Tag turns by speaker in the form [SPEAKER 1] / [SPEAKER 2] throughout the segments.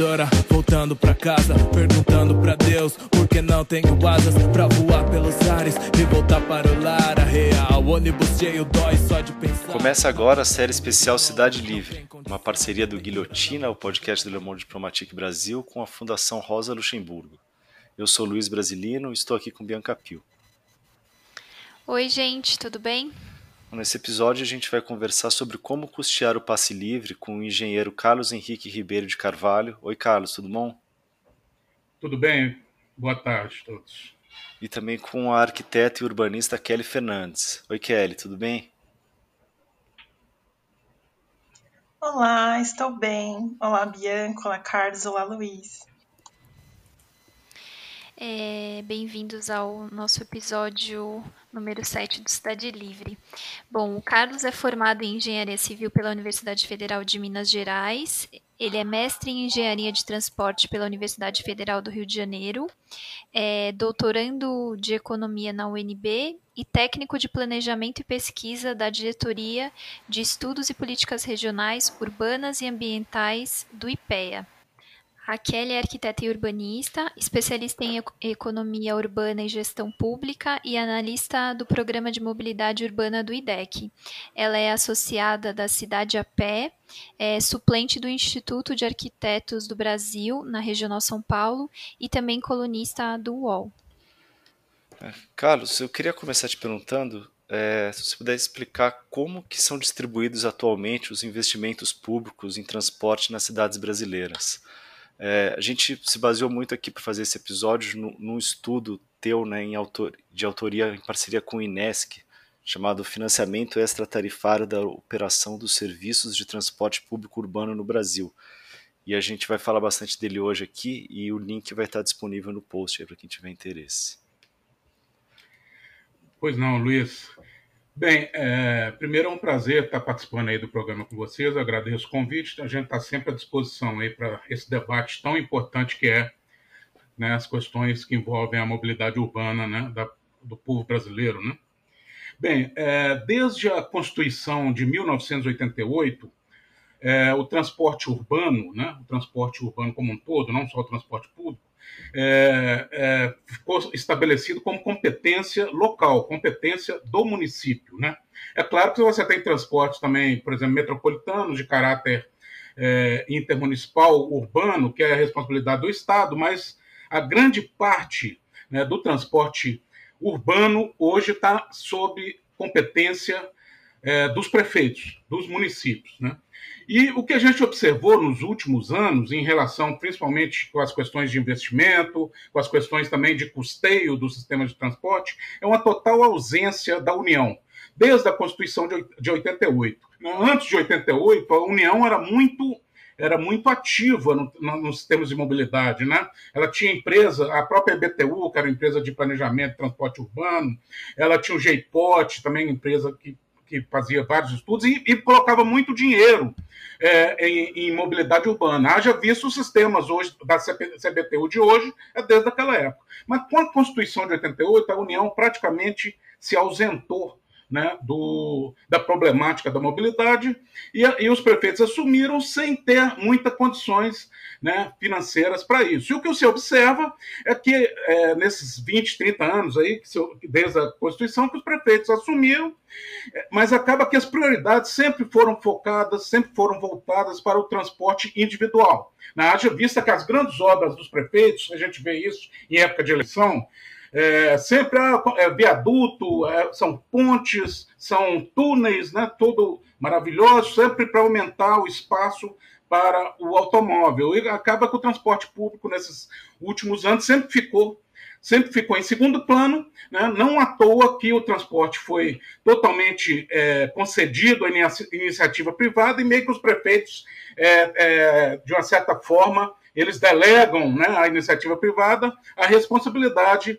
[SPEAKER 1] voadora, voltando pra casa, perguntando pra Deus por que não tenho asas pra voar pelos ares e voltar para o lar. A real, ônibus cheio dói só de pensar.
[SPEAKER 2] Começa agora a série especial Cidade Livre, uma parceria do Guilhotina, o podcast do Le Monde Diplomatique Brasil, com a Fundação Rosa Luxemburgo. Eu sou Luiz Brasilino e estou aqui com Bianca Pio.
[SPEAKER 3] Oi, gente, tudo bem?
[SPEAKER 2] Nesse episódio, a gente vai conversar sobre como custear o passe livre com o engenheiro Carlos Henrique Ribeiro de Carvalho. Oi, Carlos, tudo bom?
[SPEAKER 4] Tudo bem, boa tarde a todos.
[SPEAKER 2] E também com a arquiteta e urbanista Kelly Fernandes. Oi, Kelly, tudo bem?
[SPEAKER 5] Olá, estou bem. Olá, Bianca, olá, Carlos, olá, Luiz.
[SPEAKER 3] É, Bem-vindos ao nosso episódio número 7 do Cidade Livre. Bom, o Carlos é formado em Engenharia Civil pela Universidade Federal de Minas Gerais. Ele é mestre em Engenharia de Transporte pela Universidade Federal do Rio de Janeiro, é doutorando de Economia na UNB e técnico de Planejamento e Pesquisa da Diretoria de Estudos e Políticas Regionais Urbanas e Ambientais do IPEA. Kelly é arquiteta e urbanista, especialista em economia urbana e gestão pública e analista do programa de mobilidade urbana do IDEC. Ela é associada da Cidade a Pé, é suplente do Instituto de Arquitetos do Brasil, na Regional São Paulo, e também colunista do UOL.
[SPEAKER 2] É, Carlos, eu queria começar te perguntando é, se você pudesse explicar como que são distribuídos atualmente os investimentos públicos em transporte nas cidades brasileiras. É, a gente se baseou muito aqui para fazer esse episódio no, num estudo teu né, em autor, de autoria em parceria com o INESC, chamado Financiamento Extratarifário da Operação dos Serviços de Transporte Público Urbano no Brasil. E a gente vai falar bastante dele hoje aqui e o link vai estar disponível no post para quem tiver interesse.
[SPEAKER 4] Pois não, Luiz. Bem, é, primeiro é um prazer estar participando aí do programa com vocês. Eu agradeço o convite. A gente está sempre à disposição aí para esse debate tão importante que é né, as questões que envolvem a mobilidade urbana né, da, do povo brasileiro. Né? Bem, é, desde a Constituição de 1988, é, o transporte urbano, né, o transporte urbano como um todo, não só o transporte público, é, é, ficou estabelecido como competência local, competência do município. Né? É claro que você tem transportes também, por exemplo, metropolitanos de caráter é, intermunicipal, urbano, que é a responsabilidade do Estado, mas a grande parte né, do transporte urbano hoje está sob competência é, dos prefeitos, dos municípios. Né? E o que a gente observou nos últimos anos, em relação principalmente com as questões de investimento, com as questões também de custeio do sistema de transporte, é uma total ausência da União, desde a Constituição de 88. Antes de 88, a União era muito era muito ativa no, no, nos sistemas de mobilidade, né? Ela tinha empresa, a própria EBTU, que era empresa de planejamento de transporte urbano, ela tinha o GEIPOT, também empresa que que fazia vários estudos e, e colocava muito dinheiro é, em, em, mobilidade urbana. Haja visto os sistemas hoje da CBTU de hoje, é desde aquela época. Mas com a Constituição de 88, a União praticamente se ausentou né, do, da problemática da mobilidade e, e, os prefeitos assumiram sem ter muitas condições né, financeiras para isso. E o que você observa é que é, nesses 20, 30 anos aí, desde a Constituição, que os prefeitos assumiram, é, mas acaba que as prioridades sempre foram focadas, sempre foram voltadas para o transporte individual. Né? Haja vista que as grandes obras dos prefeitos, a gente vê isso em época de eleição, é, sempre é viaduto, é, são pontes, são túneis, né, tudo maravilhoso, sempre para aumentar o espaço para o automóvel. E acaba que o transporte público nesses últimos anos sempre ficou sempre ficou em segundo plano, né? não à toa que o transporte foi totalmente é, concedido à iniciativa privada e meio que os prefeitos, é, é, de uma certa forma, eles delegam né, à iniciativa privada a responsabilidade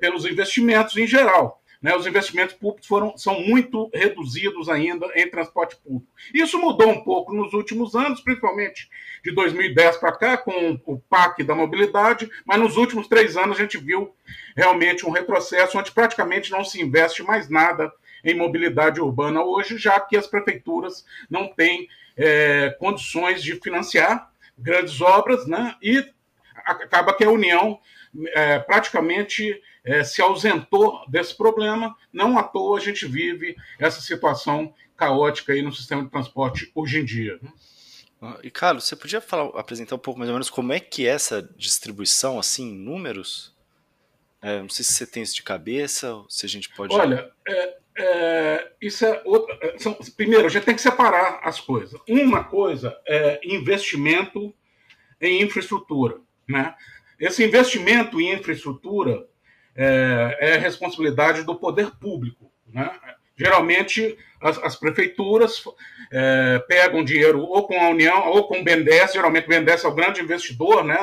[SPEAKER 4] pelos investimentos em geral. Né, os investimentos públicos foram, são muito reduzidos ainda em transporte público. Isso mudou um pouco nos últimos anos, principalmente de 2010 para cá, com o PAC da mobilidade, mas nos últimos três anos a gente viu realmente um retrocesso, onde praticamente não se investe mais nada em mobilidade urbana hoje, já que as prefeituras não têm é, condições de financiar grandes obras, né? E acaba que a União é, praticamente é, se ausentou desse problema. Não à toa a gente vive essa situação caótica aí no sistema de transporte hoje em dia.
[SPEAKER 2] Ah, e Carlos, você podia falar, apresentar um pouco mais ou menos como é que é essa distribuição, assim, em números? É, não sei se você tem isso de cabeça, ou se a gente pode.
[SPEAKER 4] Olha, é, é, isso é outra. É, são, primeiro, a gente tem que separar as coisas. Uma coisa é investimento em infraestrutura. Né? Esse investimento em infraestrutura é, é responsabilidade do poder público. Né? Geralmente, as, as prefeituras é, pegam dinheiro ou com a União ou com o BNDES, geralmente o BNDES é o grande investidor, né?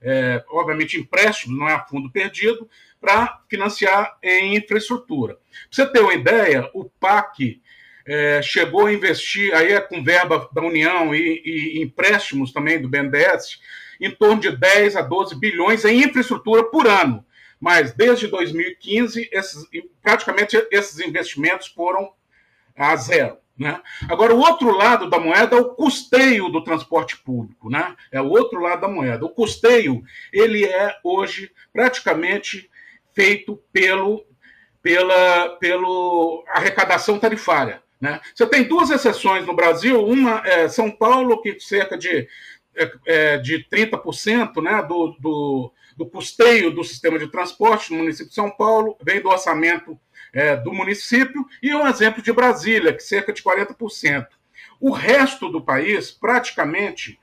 [SPEAKER 4] É, obviamente empréstimo, não é fundo perdido, para financiar em infraestrutura. Para você ter uma ideia, o PAC é, chegou a investir, aí é com verba da União e, e, empréstimos também do BNDES, em torno de 10 a 12 bilhões em infraestrutura por ano. Mas desde 2015, esses, praticamente esses investimentos foram a zero. Né? Agora, o outro lado da moeda é o custeio do transporte público. Né? É o outro lado da moeda. O custeio ele é hoje praticamente feito pelo, pela pelo arrecadação tarifária. Né? Você tem duas exceções no Brasil, uma é São Paulo, que cerca de, é, é de 30% né, do, do, do custeio do sistema de transporte no município de São Paulo vem do orçamento é, do município, e um exemplo de Brasília, que cerca de 40%. O resto do país, praticamente,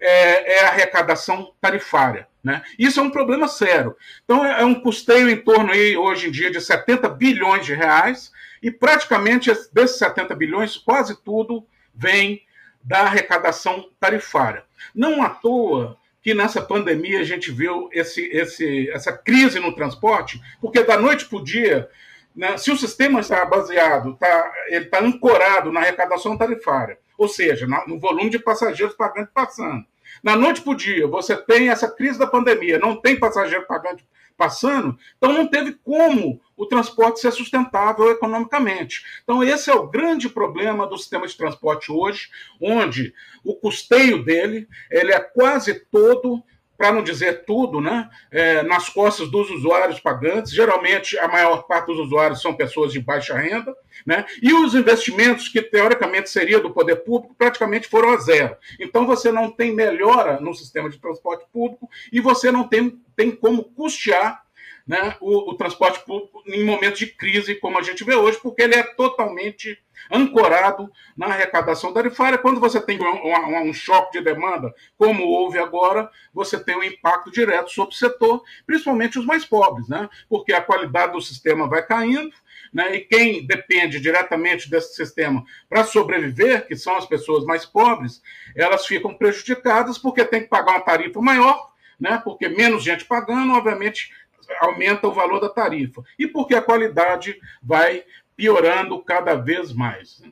[SPEAKER 4] é, é arrecadação tarifária. Né? Isso é um problema sério. Então, é, é um custeio em torno, aí, hoje em dia, de 70 bilhões de reais, e praticamente desses 70 bilhões, quase tudo vem da arrecadação tarifária. Não à toa que nessa pandemia a gente viu esse, esse, essa crise no transporte, porque da noite para o dia né, se o sistema está baseado, tá, ele está ancorado na arrecadação tarifária, ou seja, no volume de passageiros pagantes passando. Na noite para o dia, você tem essa crise da pandemia, não tem passageiro pagante passando, então não teve como o transporte ser sustentável economicamente. Então, esse é o grande problema do sistema de transporte hoje, onde o custeio dele ele é quase todo para não dizer tudo, né, é, nas costas dos usuários pagantes. Geralmente, a maior parte dos usuários são pessoas de baixa renda, né, e os investimentos, que teoricamente seria do poder público, praticamente foram a zero. Então, você não tem melhora no sistema de transporte público e você não tem, tem como custear né, o, o, transporte público em momentos de crise, como a gente vê hoje, porque ele é totalmente ancorado na arrecadação tarifária. Quando você tem um, um, um, choque de demanda, como houve agora, você tem um impacto direto sobre o setor, principalmente os mais pobres, né, porque a qualidade do sistema vai caindo. Né, e quem depende diretamente desse sistema para sobreviver, que são as pessoas mais pobres, elas ficam prejudicadas porque tem que pagar uma tarifa maior, né, porque menos gente pagando, obviamente, aumenta o valor da tarifa. E porque a qualidade vai piorando cada vez mais.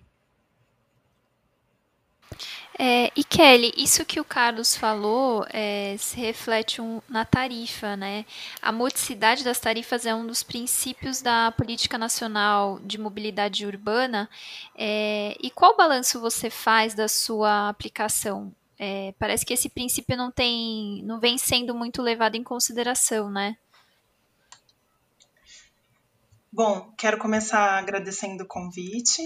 [SPEAKER 3] É, e Kelly, isso que o Carlos falou é, se reflete um, na tarifa, né? A modicidade das tarifas é um dos princípios da política nacional de mobilidade urbana. É, e qual balanço você faz da sua aplicação? É, parece que esse princípio não tem, não vem sendo muito levado em consideração, né?
[SPEAKER 5] Bom, quero começar agradecendo o convite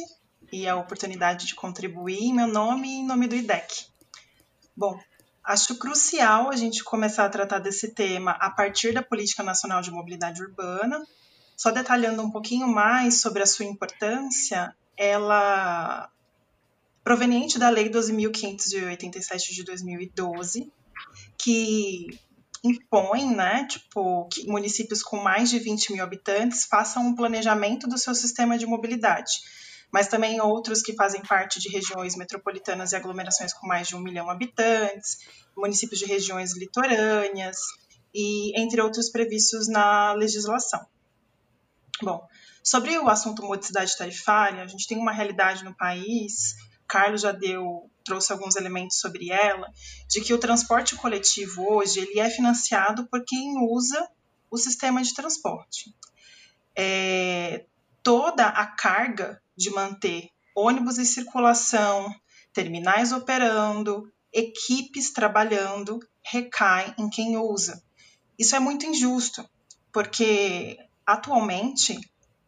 [SPEAKER 5] e a oportunidade de contribuir em meu nome e em nome do IDEC. Bom, acho crucial a gente começar a tratar desse tema a partir da Política Nacional de Mobilidade Urbana. Só detalhando um pouquinho mais sobre a sua importância, ela proveniente da Lei 12.587 de 2012, que impõe, né, tipo, que municípios com mais de 20 mil habitantes façam um planejamento do seu sistema de mobilidade, mas também outros que fazem parte de regiões metropolitanas e aglomerações com mais de um milhão de habitantes, municípios de regiões litorâneas e entre outros previstos na legislação. Bom, sobre o assunto modicidade tarifária, a gente tem uma realidade no país Carlos já deu, trouxe alguns elementos sobre ela, de que o transporte coletivo hoje ele é financiado por quem usa o sistema de transporte. É, toda a carga de manter ônibus em circulação, terminais operando, equipes trabalhando recai em quem usa. Isso é muito injusto, porque atualmente,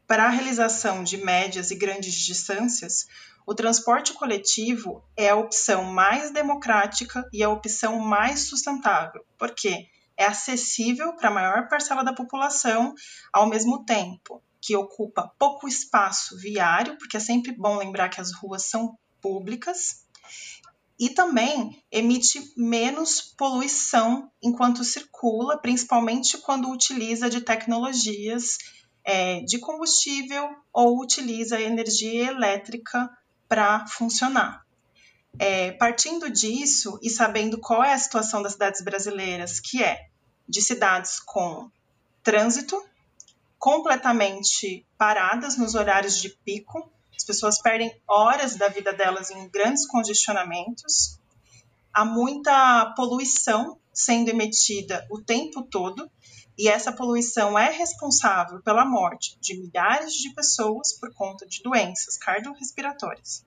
[SPEAKER 5] para a realização de médias e grandes distâncias, o transporte coletivo é a opção mais democrática e a opção mais sustentável, porque é acessível para a maior parcela da população, ao mesmo tempo que ocupa pouco espaço viário, porque é sempre bom lembrar que as ruas são públicas, e também emite menos poluição enquanto circula, principalmente quando utiliza de tecnologias é, de combustível ou utiliza energia elétrica para funcionar. É, partindo disso e sabendo qual é a situação das cidades brasileiras, que é de cidades com trânsito completamente paradas nos horários de pico, as pessoas perdem horas da vida delas em grandes congestionamentos. Há muita poluição sendo emitida o tempo todo, e essa poluição é responsável pela morte de milhares de pessoas por conta de doenças cardiorrespiratórias.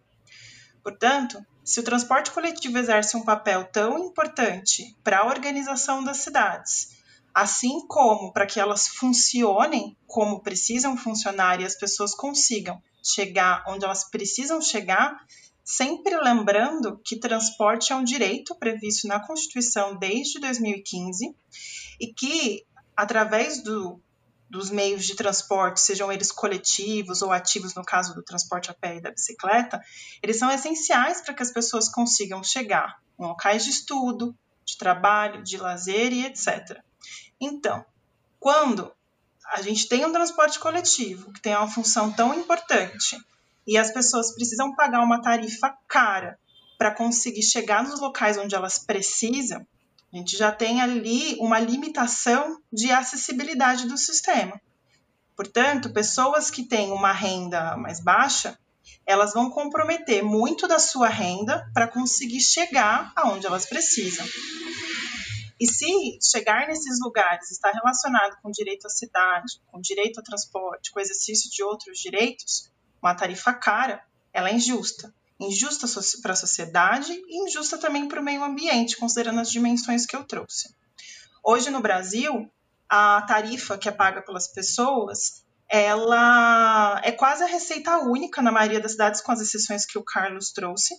[SPEAKER 5] Portanto, se o transporte coletivo exerce um papel tão importante para a organização das cidades, assim como para que elas funcionem como precisam funcionar e as pessoas consigam chegar onde elas precisam chegar, sempre lembrando que transporte é um direito previsto na Constituição desde 2015 e que, através do, dos meios de transporte, sejam eles coletivos ou ativos, no caso do transporte a pé e da bicicleta, eles são essenciais para que as pessoas consigam chegar em locais de estudo, de trabalho, de lazer e etc. Então, quando a gente tem um transporte coletivo que tem uma função tão importante e as pessoas precisam pagar uma tarifa cara para conseguir chegar nos locais onde elas precisam, a gente já tem ali uma limitação de acessibilidade do sistema. Portanto, pessoas que têm uma renda mais baixa, elas vão comprometer muito da sua renda para conseguir chegar aonde elas precisam. E se chegar nesses lugares está relacionado com direito à cidade, com direito ao transporte, com o exercício de outros direitos, uma tarifa cara, ela é injusta. Injusta para a sociedade e injusta também para o meio ambiente, considerando as dimensões que eu trouxe. Hoje no Brasil, a tarifa que é paga pelas pessoas, ela é quase a receita única na maioria das cidades, com as exceções que o Carlos trouxe.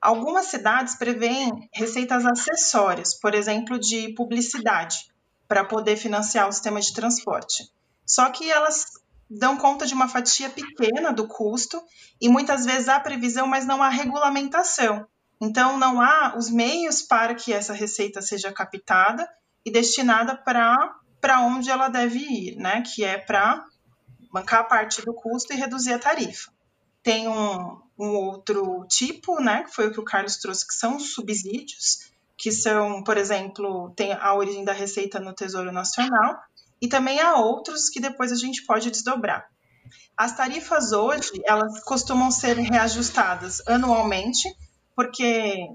[SPEAKER 5] Algumas cidades prevêem receitas acessórias, por exemplo, de publicidade, para poder financiar o sistema de transporte. Só que elas dão conta de uma fatia pequena do custo e muitas vezes há previsão, mas não há regulamentação. Então, não há os meios para que essa receita seja captada e destinada para onde ela deve ir, né? que é para bancar a parte do custo e reduzir a tarifa. Tem um, um outro tipo, né, que foi o que o Carlos trouxe, que são subsídios, que são, por exemplo, tem a origem da receita no Tesouro Nacional, e também há outros que depois a gente pode desdobrar. As tarifas hoje, elas costumam ser reajustadas anualmente, porque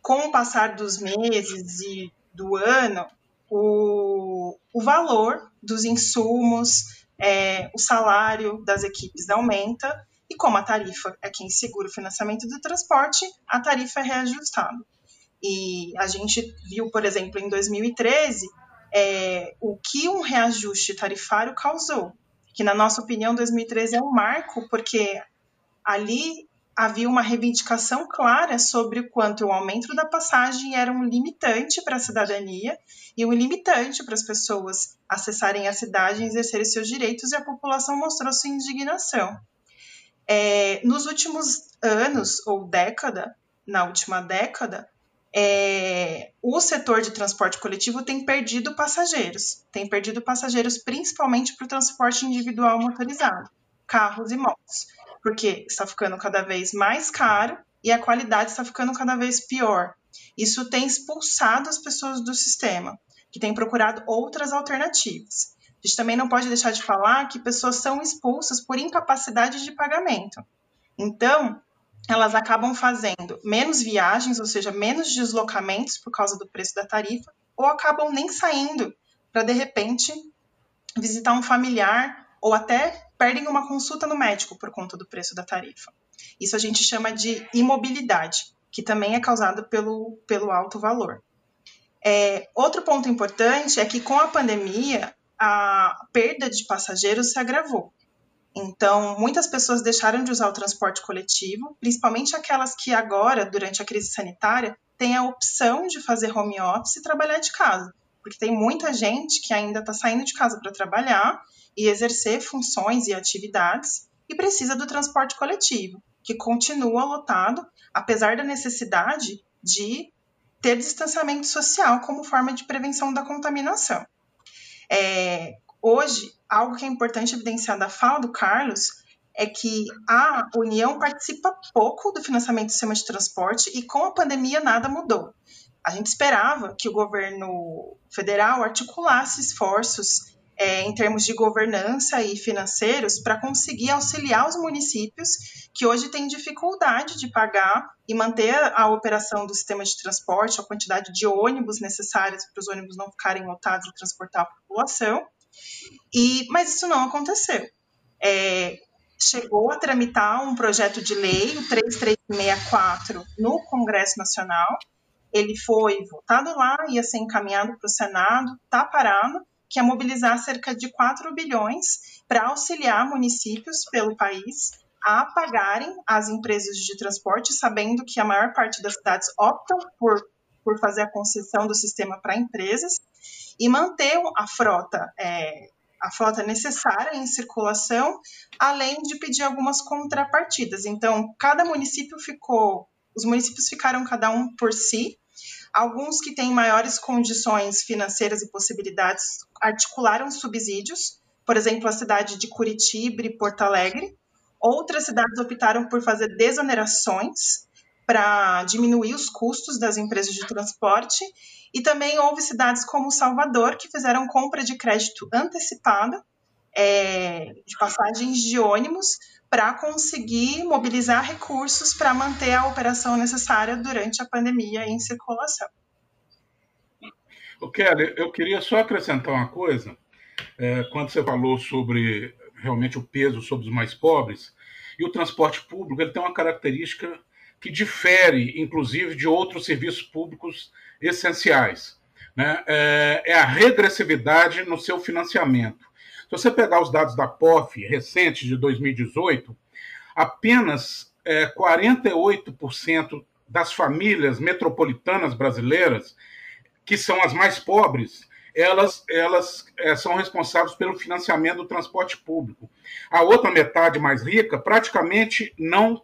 [SPEAKER 5] com o passar dos meses e do ano, o, o valor dos insumos, é, o salário das equipes aumenta e como a tarifa é quem segura o financiamento do transporte, a tarifa é reajustada. E a gente viu, por exemplo, em 2013, é, o que um reajuste tarifário causou. Que, na nossa opinião, 2013 é um marco, porque ali havia uma reivindicação clara sobre o quanto o aumento da passagem era um limitante para a cidadania e um limitante para as pessoas acessarem a cidade e exercerem seus direitos, e a população mostrou sua indignação. É, nos últimos anos ou década, na última década, é, o setor de transporte coletivo tem perdido passageiros, tem perdido passageiros principalmente para o transporte individual motorizado, carros e motos, porque está ficando cada vez mais caro e a qualidade está ficando cada vez pior. Isso tem expulsado as pessoas do sistema, que têm procurado outras alternativas. A gente também não pode deixar de falar que pessoas são expulsas por incapacidade de pagamento. Então, elas acabam fazendo menos viagens, ou seja, menos deslocamentos por causa do preço da tarifa, ou acabam nem saindo para de repente visitar um familiar ou até perdem uma consulta no médico por conta do preço da tarifa. Isso a gente chama de imobilidade, que também é causado pelo, pelo alto valor. É, outro ponto importante é que com a pandemia, a perda de passageiros se agravou. Então, muitas pessoas deixaram de usar o transporte coletivo, principalmente aquelas que agora, durante a crise sanitária, têm a opção de fazer home office e trabalhar de casa. Porque tem muita gente que ainda está saindo de casa para trabalhar e exercer funções e atividades e precisa do transporte coletivo, que continua lotado, apesar da necessidade de ter distanciamento social como forma de prevenção da contaminação. É, hoje, algo que é importante evidenciar da fala do Carlos é que a União participa pouco do financiamento do sistema de transporte e com a pandemia nada mudou. A gente esperava que o governo federal articulasse esforços é, em termos de governança e financeiros para conseguir auxiliar os municípios que hoje têm dificuldade de pagar e manter a operação do sistema de transporte, a quantidade de ônibus necessários para os ônibus não ficarem lotados e transportar a população. E, mas isso não aconteceu. É, chegou a tramitar um projeto de lei, o 3364, no Congresso Nacional. Ele foi votado lá, ia ser encaminhado para o Senado, está parado, que é mobilizar cerca de 4 bilhões para auxiliar municípios pelo país a pagarem as empresas de transporte, sabendo que a maior parte das cidades optam por, por fazer a concessão do sistema para empresas e manter a frota, é, a frota necessária em circulação, além de pedir algumas contrapartidas. Então, cada município ficou, os municípios ficaram cada um por si, Alguns que têm maiores condições financeiras e possibilidades articularam subsídios, por exemplo, a cidade de Curitiba e Porto Alegre. Outras cidades optaram por fazer desonerações para diminuir os custos das empresas de transporte. E também houve cidades como Salvador que fizeram compra de crédito antecipada é, de passagens de ônibus para conseguir mobilizar recursos para manter a operação necessária durante a pandemia em circulação.
[SPEAKER 4] O Kelly, eu queria só acrescentar uma coisa. É, quando você falou sobre realmente o peso sobre os mais pobres, e o transporte público ele tem uma característica que difere, inclusive, de outros serviços públicos essenciais. Né? É, é a regressividade no seu financiamento. Se você pegar os dados da POF recentes de 2018, apenas é, 48% das famílias metropolitanas brasileiras, que são as mais pobres, elas, elas é, são responsáveis pelo financiamento do transporte público. A outra metade mais rica praticamente não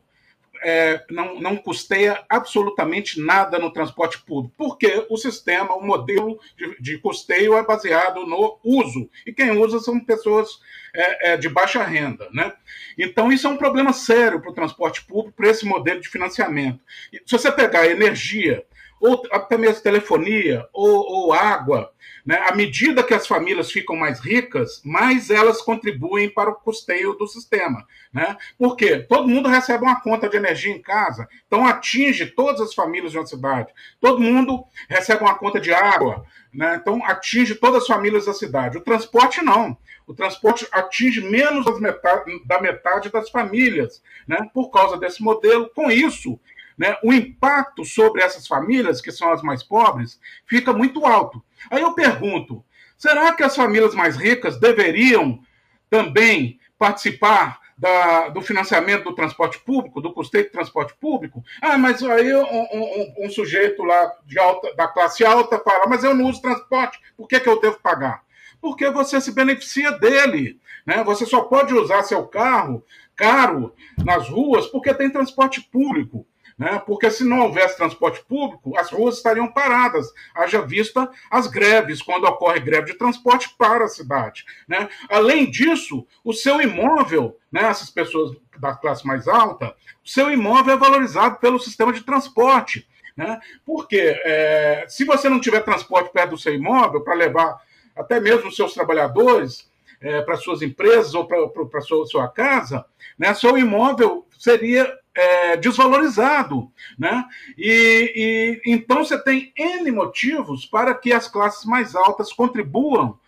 [SPEAKER 4] é, não, não custeia absolutamente nada no transporte público, porque o sistema, o modelo de, de custeio é baseado no uso, e quem usa são pessoas é, é, de baixa renda. Né? Então, isso é um problema sério para o transporte público, para esse modelo de financiamento. Se você pegar energia, ou até mesmo telefonia, ou, ou água, né? À medida que as famílias ficam mais ricas, mais elas contribuem para o custeio do sistema. Né? Por quê? Todo mundo recebe uma conta de energia em casa, então atinge todas as famílias de uma cidade. Todo mundo recebe uma conta de água, né? então atinge todas as famílias da cidade. O transporte não. O transporte atinge menos metade, da metade das famílias, né? por causa desse modelo. Com isso, né, o impacto sobre essas famílias, que são as mais pobres, fica muito alto. Aí eu pergunto: será que as famílias mais ricas deveriam também participar da, do financiamento do transporte público, do custeio do transporte público? Ah, mas aí um, um, um sujeito lá de alta, da classe alta fala: mas eu não uso transporte, por que, que eu devo pagar? Porque você se beneficia dele. Né? Você só pode usar seu carro caro nas ruas porque tem transporte público né? porque se não houvesse transporte público, as ruas estariam paradas, haja vista as greves, quando ocorre greve de transporte para a cidade. Né? Além disso, o seu imóvel, né, essas pessoas da classe mais alta, o seu imóvel é valorizado pelo sistema de transporte. Né? Porque é, se você não tiver transporte perto do seu imóvel para levar até mesmo os seus trabalhadores é, para suas empresas ou para sua, sua casa, né, seu imóvel seria é, desvalorizado. Né? E, e, então você tem N motivos para que as classes mais altas contribuam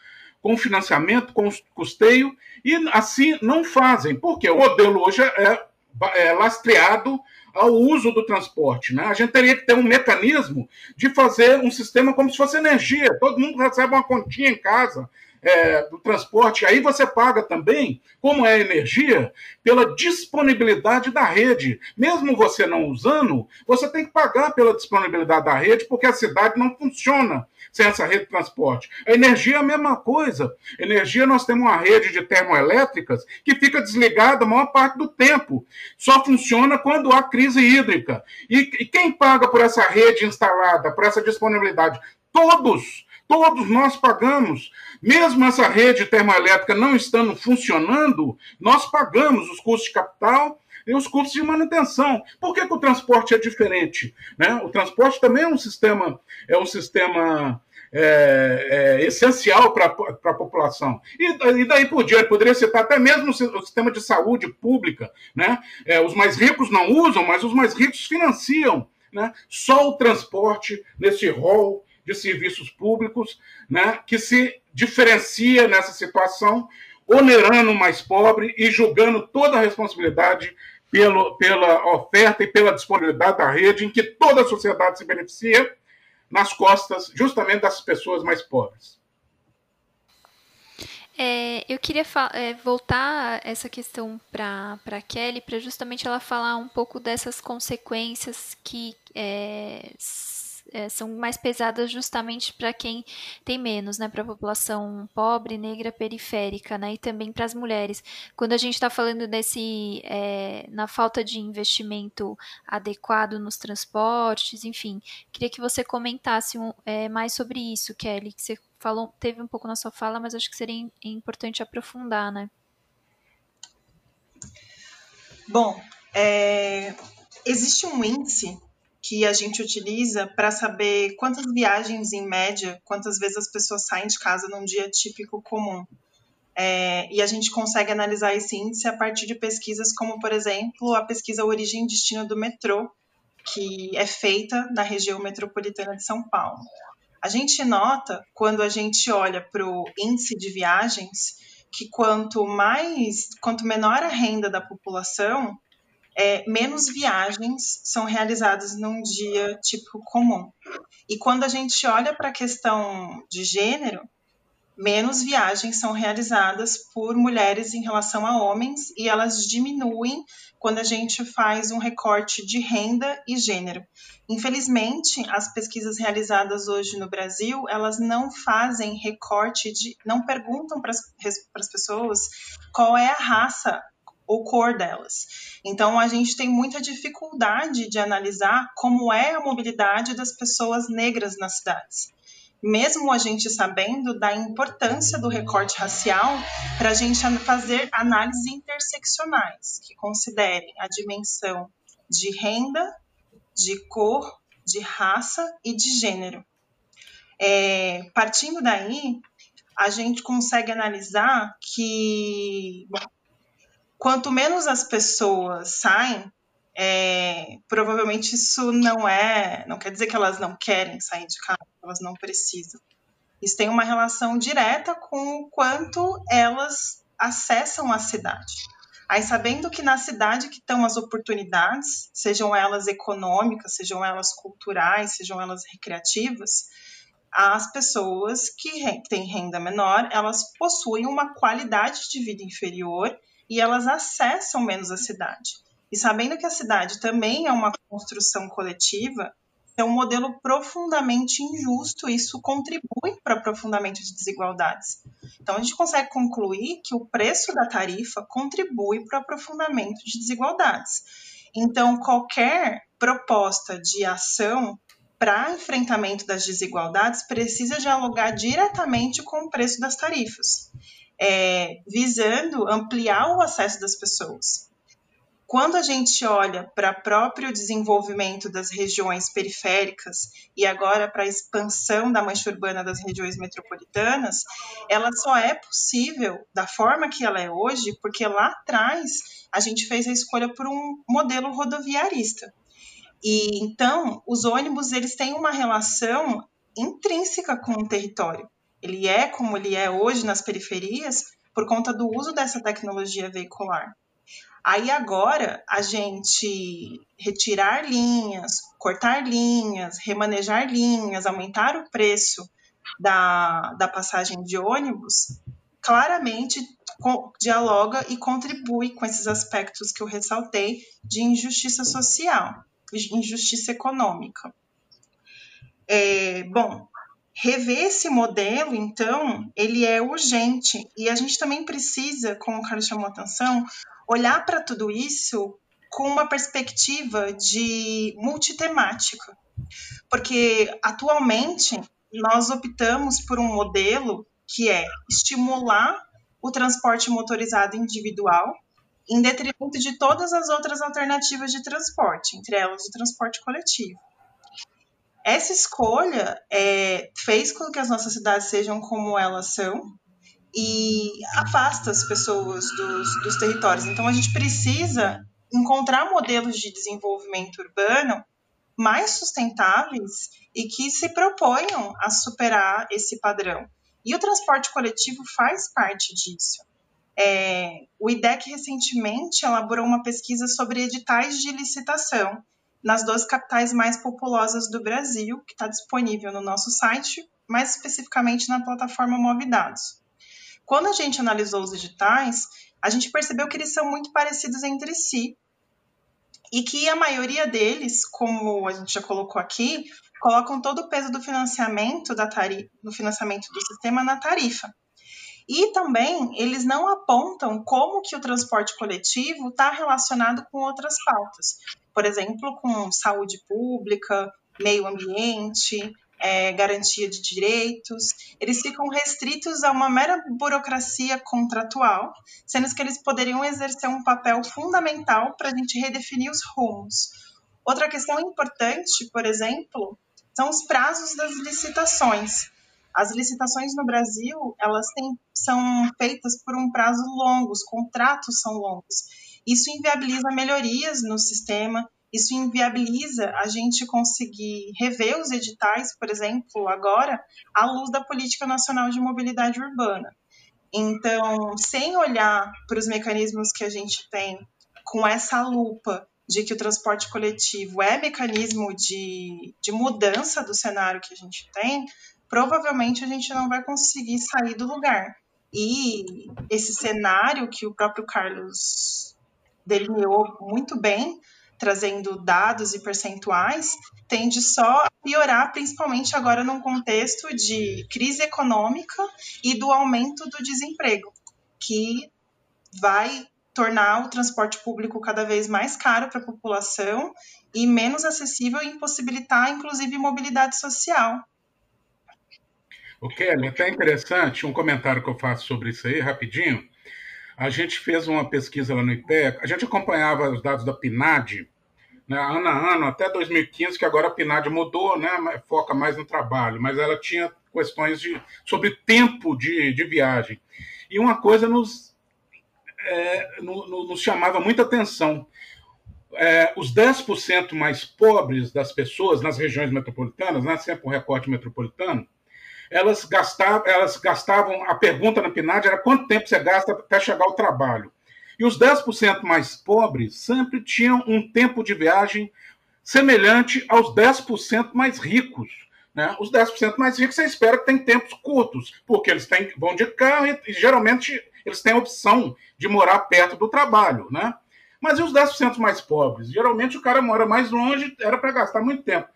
[SPEAKER 4] com financiamento, com custeio, e assim não fazem, porque o modelo hoje é é, lastreado ao uso do transporte. Né? A gente teria que ter um mecanismo de fazer um sistema como se fosse energia. Todo mundo recebe uma continha em casa é, do transporte. Aí você paga também, como é energia, pela disponibilidade da rede. Mesmo você não usando, você tem que pagar pela disponibilidade da rede, porque a cidade não funciona sem essa rede de transporte. A energia é a mesma coisa. Energia, nós temos uma rede de termoelétricas que fica desligada a maior parte do tempo. Só funciona quando há crise hídrica. E, e quem paga por essa rede instalada, por essa disponibilidade? Todos. Todos nós pagamos. Mesmo essa rede termoelétrica não estando funcionando, nós pagamos os custos de capital e os custos de manutenção. Por que, que o transporte é diferente? Né? O transporte também é um sistema, é um sistema é, é, essencial para a população. E, e, daí por diante, poderia citar até mesmo o sistema de saúde pública. Né? É, os mais ricos não usam, mas os mais ricos financiam. Né? Só o transporte nesse rol de serviços públicos né, que se diferencia nessa situação, onerando o mais pobre e julgando toda a responsabilidade pelo, pela oferta e pela disponibilidade da rede, em que toda a sociedade se beneficia, nas costas justamente das pessoas mais pobres.
[SPEAKER 3] É, eu queria é, voltar essa questão para a Kelly, para justamente ela falar um pouco dessas consequências que é, é, são mais pesadas justamente para quem tem menos, né, para a população pobre, negra, periférica, né, e também para as mulheres. Quando a gente está falando desse, é, na falta de investimento adequado nos transportes, enfim, queria que você comentasse um, é, mais sobre isso, Kelly, que você falou, teve um pouco na sua fala, mas acho que seria importante aprofundar, né?
[SPEAKER 5] Bom, é, existe um índice que a gente utiliza para saber quantas viagens em média, quantas vezes as pessoas saem de casa num dia típico comum. É, e a gente consegue analisar esse índice a partir de pesquisas como, por exemplo, a pesquisa Origem e Destino do Metrô, que é feita na região metropolitana de São Paulo. A gente nota, quando a gente olha para o índice de viagens, que quanto mais, quanto menor a renda da população, é, menos viagens são realizadas num dia típico comum. E quando a gente olha para a questão de gênero, menos viagens são realizadas por mulheres em relação a homens e elas diminuem quando a gente faz um recorte de renda e gênero. Infelizmente, as pesquisas realizadas hoje no Brasil, elas não fazem recorte de, não perguntam para as pessoas qual é a raça ou cor delas. Então, a gente tem muita dificuldade de analisar como é a mobilidade das pessoas negras nas cidades. Mesmo a gente sabendo da importância do recorte racial para a gente fazer análises interseccionais, que considerem a dimensão de renda, de cor, de raça e de gênero. É, partindo daí, a gente consegue analisar que bom, quanto menos as pessoas saem, é, provavelmente isso não é, não quer dizer que elas não querem sair de casa, elas não precisam. Isso tem uma relação direta com o quanto elas acessam a cidade. Aí, sabendo que na cidade que estão as oportunidades, sejam elas econômicas, sejam elas culturais, sejam elas recreativas, as pessoas que têm renda menor, elas possuem uma qualidade de vida inferior e elas acessam menos a cidade. E sabendo que a cidade também é uma construção coletiva, é um modelo profundamente injusto, isso contribui para aprofundamento de desigualdades. Então, a gente consegue concluir que o preço da tarifa contribui para o aprofundamento de desigualdades. Então, qualquer proposta de ação para enfrentamento das desigualdades precisa dialogar diretamente com o preço das tarifas é, visando ampliar o acesso das pessoas. Quando a gente olha para o próprio desenvolvimento das regiões periféricas e agora para a expansão da mancha urbana das regiões metropolitanas, ela só é possível da forma que ela é hoje, porque lá atrás a gente fez a escolha por um modelo rodoviarista. E então os ônibus eles têm uma relação intrínseca com o território ele é como ele é hoje nas periferias por conta do uso dessa tecnologia veicular. Aí agora a gente retirar linhas, cortar linhas, remanejar linhas, aumentar o preço da, da passagem de ônibus, claramente dialoga e contribui com esses aspectos que eu ressaltei de injustiça social, injustiça econômica. É, bom, rever esse modelo, então, ele é urgente e a gente também precisa, como o Carlos chamou a atenção, olhar para tudo isso com uma perspectiva de multitemática. Porque atualmente nós optamos por um modelo que é estimular o transporte motorizado individual em detrimento de todas as outras alternativas de transporte, entre elas o transporte coletivo. Essa escolha é, fez com que as nossas cidades sejam como elas são e afasta as pessoas dos, dos territórios. Então, a gente precisa encontrar modelos de desenvolvimento urbano mais sustentáveis e que se proponham a superar esse padrão. E o transporte coletivo faz parte disso. É, o IDEC recentemente elaborou uma pesquisa sobre editais de licitação nas duas capitais mais populosas do Brasil, que está disponível no nosso site, mais especificamente na plataforma Move Dados. Quando a gente analisou os editais, a gente percebeu que eles são muito parecidos entre si e que a maioria deles, como a gente já colocou aqui, colocam todo o peso do financiamento da tarifa, do financiamento do sistema na tarifa. E também eles não apontam como que o transporte coletivo está relacionado com outras pautas, por exemplo, com saúde pública, meio ambiente, é, garantia de direitos, eles ficam restritos a uma mera burocracia contratual, sendo que eles poderiam exercer um papel fundamental para a gente redefinir os rumos. Outra questão importante, por exemplo, são os prazos das licitações. As licitações no Brasil, elas têm, são feitas por um prazo longo, os contratos são longos. Isso inviabiliza melhorias no sistema, isso inviabiliza a gente conseguir rever os editais, por exemplo, agora, à luz da Política Nacional de Mobilidade Urbana. Então, sem olhar para os mecanismos que a gente tem com essa lupa de que o transporte coletivo é mecanismo de, de mudança do cenário que a gente tem, provavelmente a gente não vai conseguir sair do lugar. E esse cenário que o próprio Carlos delineou muito bem, trazendo dados e percentuais, tende só a piorar, principalmente agora num contexto de crise econômica e do aumento do desemprego, que vai tornar o transporte público cada vez mais caro para a população e menos acessível e impossibilitar, inclusive, mobilidade social.
[SPEAKER 4] O Kelly, até interessante, um comentário que eu faço sobre isso aí, rapidinho. A gente fez uma pesquisa lá no IPEC, a gente acompanhava os dados da PNAD, né, ano a ano, até 2015, que agora a PNAD mudou, né, foca mais no trabalho, mas ela tinha questões de, sobre tempo de, de viagem. E uma coisa nos é, no, no, nos chamava muita atenção. É, os 10% mais pobres das pessoas nas regiões metropolitanas, né, sempre um recorte metropolitano, elas gastavam, elas gastavam, a pergunta na PNAD era quanto tempo você gasta até chegar ao trabalho. E os 10% mais pobres sempre tinham um tempo de viagem semelhante aos 10% mais ricos. Né? Os 10% mais ricos você espera que tem tempos curtos, porque eles têm, vão de carro e, e geralmente eles têm a opção de morar perto do trabalho, né? Mas e os 10% mais pobres? Geralmente o cara mora mais longe, era para gastar muito tempo.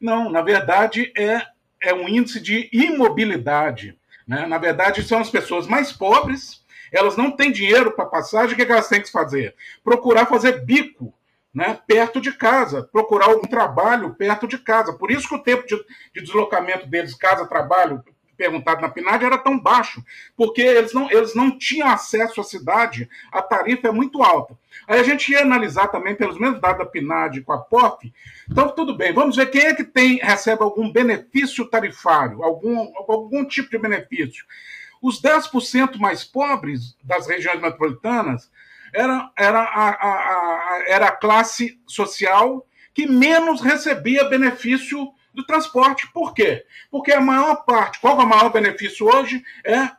[SPEAKER 4] Não, na verdade é, é um índice de imobilidade. Né? Na verdade, são as pessoas mais pobres, elas não têm dinheiro para passagem, o que, elas têm que fazer? Procurar fazer bico né, perto de casa, procurar um trabalho perto de casa. Por isso que o tempo de, de deslocamento deles, casa-trabalho, perguntado na PNAD era tão baixo, porque eles não, eles não tinham acesso à cidade, a tarifa é muito alta. Aí a gente ia analisar também pelos mesmos dados da PNAD com a POF. Então, tudo bem, vamos ver quem é que tem, recebe algum benefício tarifário, algum, algum tipo de benefício. Os 10% mais pobres das regiões metropolitanas era, era, a, a, a, era a classe social que menos recebia benefício do transporte. Por quê? Porque a maior parte, qual é o maior benefício hoje? É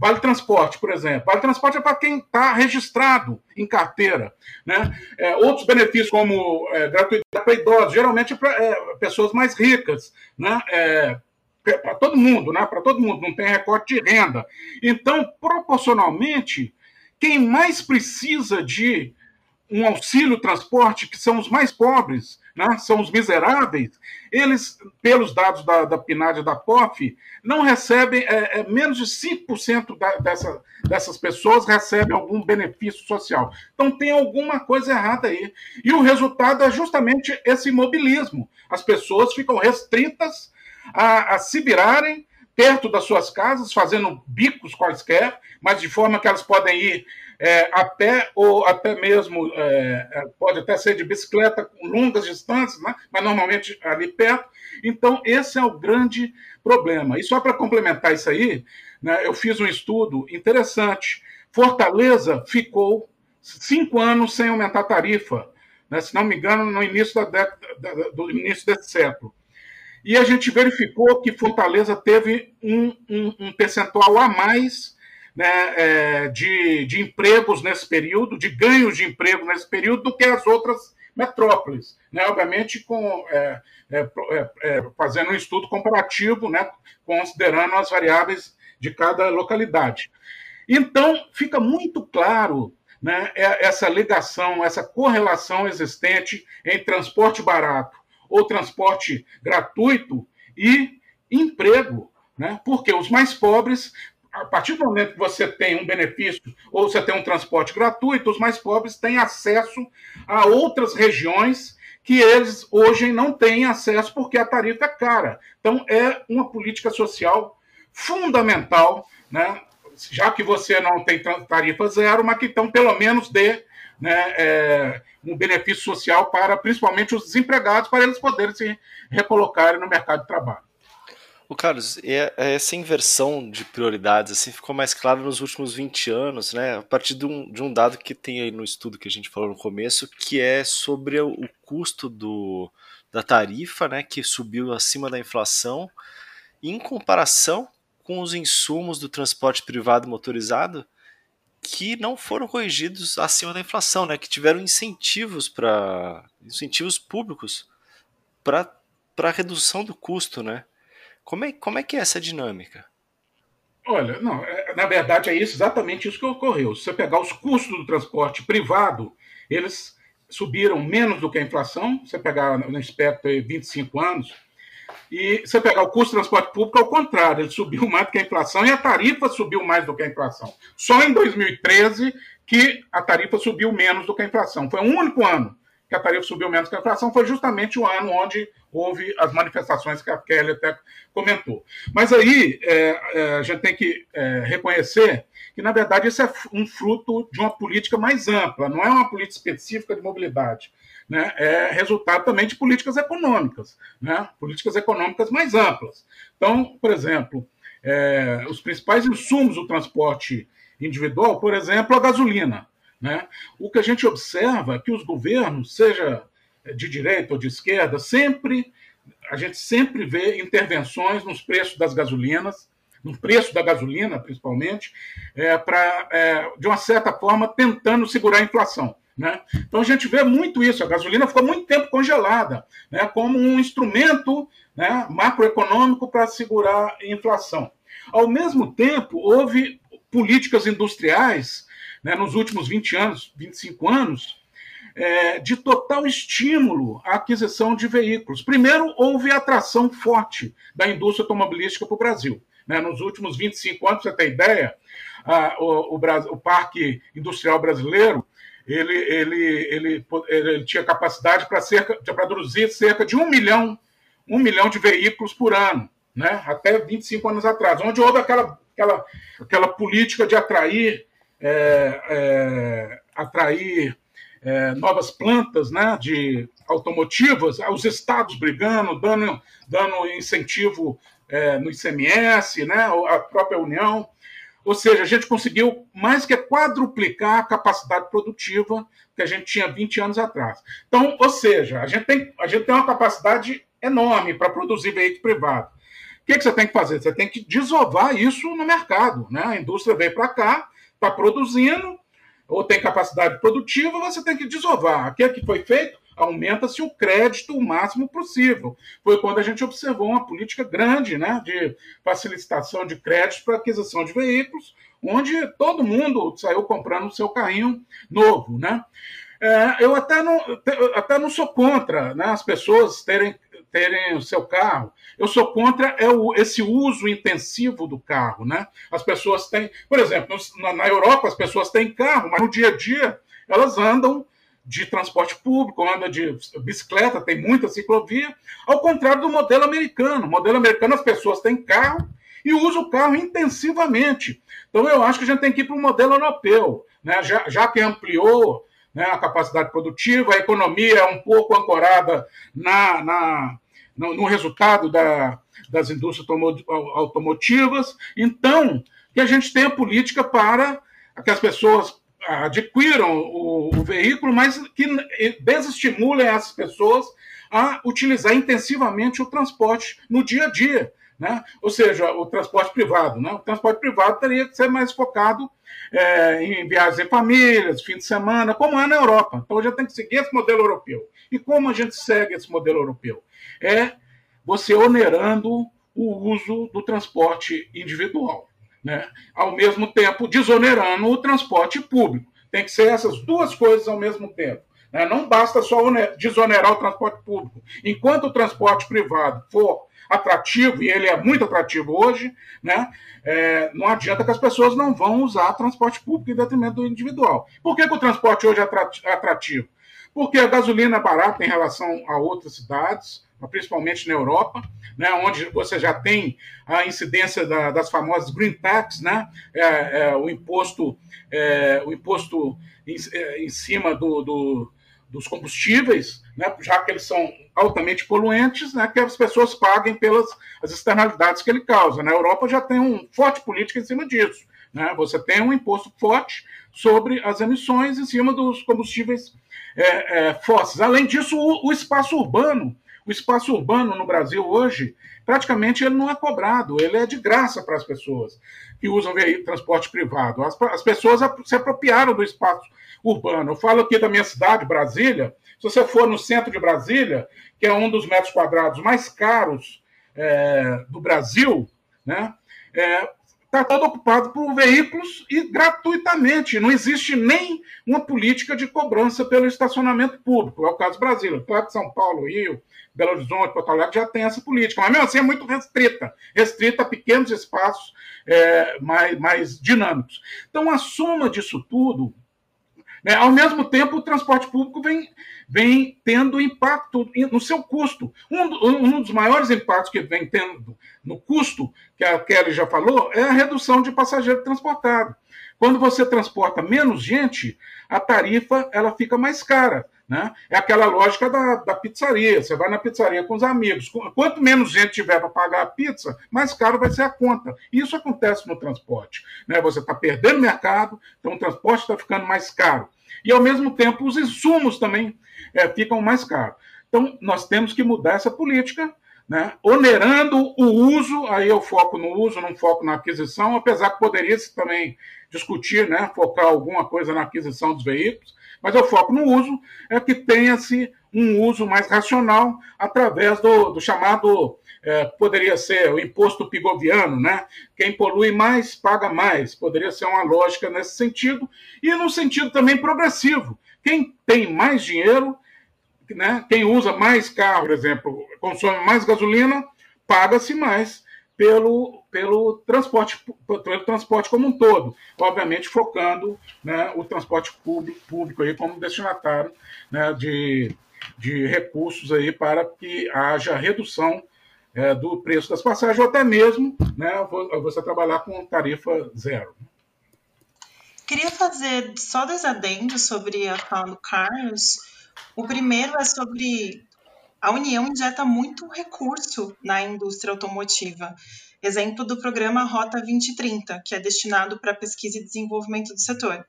[SPEAKER 4] Vale transporte, por exemplo. Vale transporte é para quem está registrado em carteira. Né? É, outros benefícios, como é, gratuidade para idosos, geralmente para é, pessoas mais ricas. Né? É, para todo mundo, né? para todo mundo, não tem recorte de renda. Então, proporcionalmente, quem mais precisa de um auxílio transporte, que são os mais pobres, né, são os miseráveis, eles, pelos dados da, da PNAD e da POF, não recebem, é, é menos de 5% da, dessa, dessas pessoas recebem algum benefício social. Então tem alguma coisa errada aí. E o resultado é justamente esse imobilismo. As pessoas ficam restritas a, a se virarem perto das suas casas, fazendo bicos quaisquer, mas de forma que elas podem ir é, a pé ou até mesmo é, é, pode até ser de bicicleta com longas distâncias, né? mas normalmente ali perto. Então, esse é o grande problema. E só para complementar isso aí, né, eu fiz um estudo interessante. Fortaleza ficou cinco anos sem aumentar a tarifa, né, se não me engano, no início da década, do início desse século. E a gente verificou que Fortaleza teve um, um, um percentual a mais né, é, de, de empregos nesse período, de ganhos de emprego nesse período, do que as outras metrópoles. Né? Obviamente, com, é, é, é, é fazendo um estudo comparativo, né, considerando as variáveis de cada localidade. Então, fica muito claro né, é, essa ligação, essa correlação existente em transporte barato ou transporte gratuito e emprego. Né? Porque os mais pobres a partir do momento que você tem um benefício ou você tem um transporte gratuito, os mais pobres têm acesso a outras regiões que eles hoje não têm acesso porque a tarifa é cara. Então, é uma política social fundamental, né? já que você não tem tarifa zero, mas que então pelo menos dê né, é, um benefício social para principalmente os desempregados, para eles poderem se recolocarem no mercado de trabalho.
[SPEAKER 2] O Carlos, é, é essa inversão de prioridades assim ficou mais claro nos últimos 20 anos, né? A partir de um, de um dado que tem aí no estudo que a gente falou no começo, que é sobre o custo do, da tarifa, né, que subiu acima da inflação, em comparação com os insumos do transporte privado motorizado, que não foram corrigidos acima da inflação, né, que tiveram incentivos para incentivos públicos para para redução do custo, né? Como é, como é que é essa dinâmica?
[SPEAKER 4] Olha, não, é, na verdade é isso, exatamente isso que ocorreu. Se você pegar os custos do transporte privado, eles subiram menos do que a inflação, você pegar no espectro de 25 anos, e você pegar o custo do transporte público, ao contrário, ele subiu mais do que a inflação e a tarifa subiu mais do que a inflação. Só em 2013 que a tarifa subiu menos do que a inflação. Foi o único ano que a tarifa subiu menos que a inflação, foi justamente o ano onde houve as manifestações que a Kelly até comentou. Mas aí é, é, a gente tem que é, reconhecer que, na verdade, isso é um fruto de uma política mais ampla, não é uma política específica de mobilidade. Né? É resultado também de políticas econômicas, né? políticas econômicas mais amplas. Então, por exemplo, é, os principais insumos do transporte individual, por exemplo, a gasolina. Né? O que a gente observa é que os governos, seja de direita ou de esquerda, sempre a gente sempre vê intervenções nos preços das gasolinas, no preço da gasolina, principalmente, é, para, é, de uma certa forma, tentando segurar a inflação. Né? Então a gente vê muito isso. A gasolina ficou muito tempo congelada, né, como um instrumento né, macroeconômico para segurar a inflação. Ao mesmo tempo, houve políticas industriais né, nos últimos 20 anos, 25 anos, é, de total estímulo à aquisição de veículos. Primeiro, houve atração forte da indústria automobilística para o Brasil. Né? Nos últimos 25 anos, você ter ideia, a, o, o, o, Parque Industrial Brasileiro ele, ele, ele, ele tinha capacidade para produzir cerca de um milhão, um milhão de veículos por ano, né? até 25 anos atrás, onde houve aquela, aquela, aquela política de atrair é, é, atrair é, novas plantas né, de automotivas, os estados brigando, dando, dando incentivo é, no ICMS, né, a própria União. Ou seja, a gente conseguiu mais que quadruplicar a capacidade produtiva que a gente tinha 20 anos atrás. Então, ou seja, a gente tem, a gente tem uma capacidade enorme para produzir veículo privado. O que, que você tem que fazer? Você tem que desovar isso no mercado. Né? A indústria veio para cá, está produzindo, ou tem capacidade produtiva, você tem que desovar. O que é que foi feito? Aumenta-se o crédito o máximo possível. Foi quando a gente observou uma política grande né, de facilitação de crédito para aquisição de veículos, onde todo mundo saiu comprando o seu carrinho novo. Né? É, eu até não, até não sou contra né, as pessoas terem, terem o seu carro. Eu sou contra é o, esse uso intensivo do carro. Né? As pessoas têm, por exemplo, na, na Europa as pessoas têm carro, mas no dia a dia elas andam de transporte público, anda de bicicleta, tem muita ciclovia, ao contrário do modelo americano. No modelo americano, as pessoas têm carro e usam o carro intensivamente. Então, eu acho que a gente tem que ir para o modelo europeu, né? já, já que ampliou né, a capacidade produtiva, a economia é um pouco ancorada na, na no, no, resultado da, das indústrias automotivas. Então, que a gente tenha política para que as pessoas adquiram o, o veículo, mas que desestimulem essas pessoas a utilizar intensivamente o transporte no dia a dia. Né? Ou seja, o transporte privado. Né? O transporte privado teria que ser mais focado é, em viagens em famílias, fim de semana, como é na Europa. Então a gente tem que seguir esse modelo europeu. E como a gente segue esse modelo europeu? É você onerando o uso do transporte individual né? ao mesmo tempo desonerando o transporte público. Tem que ser essas duas coisas ao mesmo tempo. Né? Não basta só desonerar o transporte público. Enquanto o transporte privado for atrativo, e ele é muito atrativo hoje, né? É, não adianta que as pessoas não vão usar transporte público em detrimento do individual. Por que, que o transporte hoje é atrativo? Porque a gasolina é barata em relação a outras cidades, principalmente na Europa, né, onde você já tem a incidência da, das famosas green tax, né, é, é, o imposto, é, o imposto em, é, em cima do, do, dos combustíveis, né, já que eles são altamente poluentes, né, que as pessoas paguem pelas as externalidades que ele causa. Na Europa já tem um forte política em cima disso. Né, você tem um imposto forte sobre as emissões em cima dos combustíveis é, é, fósseis. Além disso, o, o espaço urbano o espaço urbano no Brasil hoje, praticamente ele não é cobrado, ele é de graça para as pessoas que usam transporte privado. As, as pessoas se apropriaram do espaço urbano. Eu falo aqui da minha cidade, Brasília. Se você for no centro de Brasília, que é um dos metros quadrados mais caros é, do Brasil, né? É, está todo ocupado por veículos e gratuitamente. Não existe nem uma política de cobrança pelo estacionamento público. É o caso do Brasil. Claro que São Paulo, Rio, Belo Horizonte, Porto Alegre já tem essa política, mas mesmo assim é muito restrita restrita a pequenos espaços é, mais, mais dinâmicos. Então, a soma disso tudo né? Ao mesmo tempo, o transporte público vem, vem tendo impacto no seu custo. Um, um, dos maiores impactos que vem tendo no custo, que a Kelly já falou, é a redução de passageiro transportado. Quando você transporta menos gente, a tarifa ela fica mais cara. Né? É aquela lógica da, da, pizzaria. Você vai na pizzaria com os amigos. Quanto menos gente tiver para pagar a pizza, mais caro vai ser a conta. Isso acontece no transporte. Né? Você está perdendo mercado, então o transporte está ficando mais caro. E, ao mesmo tempo, os insumos também é, ficam mais caros. Então, nós temos que mudar essa política, né? onerando o uso, aí eu foco no uso, não foco na aquisição, apesar que poderia se também discutir, né? focar alguma coisa na aquisição dos veículos, mas eu foco no uso, é que tenha-se um uso mais racional através do, do chamado, é, poderia ser o imposto pigoviano, né? Quem polui mais, paga mais. Poderia ser uma lógica nesse sentido, e no sentido também progressivo. Quem tem mais dinheiro, né? quem usa mais carro, por exemplo, consome mais gasolina, paga-se mais pelo, pelo, transporte, pelo transporte como um todo, obviamente focando né, o transporte público, público aí como destinatário né, de, de recursos aí para que haja redução é, do preço das passagens, ou até mesmo né, você trabalhar com tarifa zero.
[SPEAKER 5] Queria fazer só dois adendos sobre a fala do Carlos. O primeiro é sobre a União injeta muito recurso na indústria automotiva. Exemplo do programa Rota 2030, que é destinado para pesquisa e desenvolvimento do setor.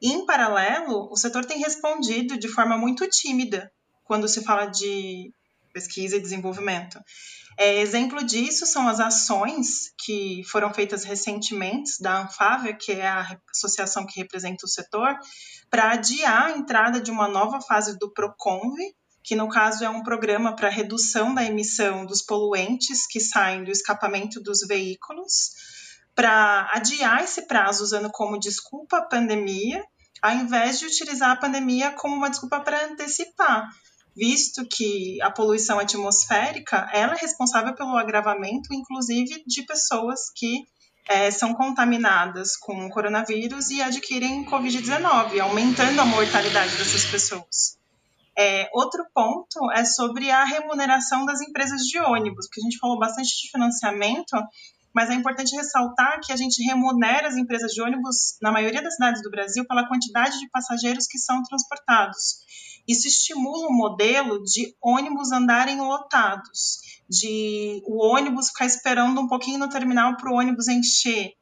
[SPEAKER 5] E, em paralelo, o setor tem respondido de forma muito tímida quando se fala de pesquisa e desenvolvimento. É, exemplo disso são as ações que foram feitas recentemente da Anfávia, que é a associação que representa o setor, para adiar a entrada de uma nova fase do PROCONVE, que no caso é um programa para redução da emissão dos poluentes que saem do escapamento dos veículos, para adiar esse prazo usando como desculpa a pandemia, ao invés de utilizar a pandemia como uma desculpa para antecipar visto que a poluição atmosférica ela é responsável pelo agravamento, inclusive, de pessoas que é, são contaminadas com coronavírus e adquirem Covid-19, aumentando a mortalidade dessas pessoas. É, outro ponto é sobre a remuneração das empresas de ônibus, porque a gente falou bastante de financiamento, mas é importante ressaltar que a gente remunera as empresas de ônibus, na maioria das cidades do Brasil, pela quantidade de passageiros que são transportados. Isso estimula o modelo de ônibus andarem lotados, de o ônibus ficar esperando um pouquinho no terminal para o ônibus encher.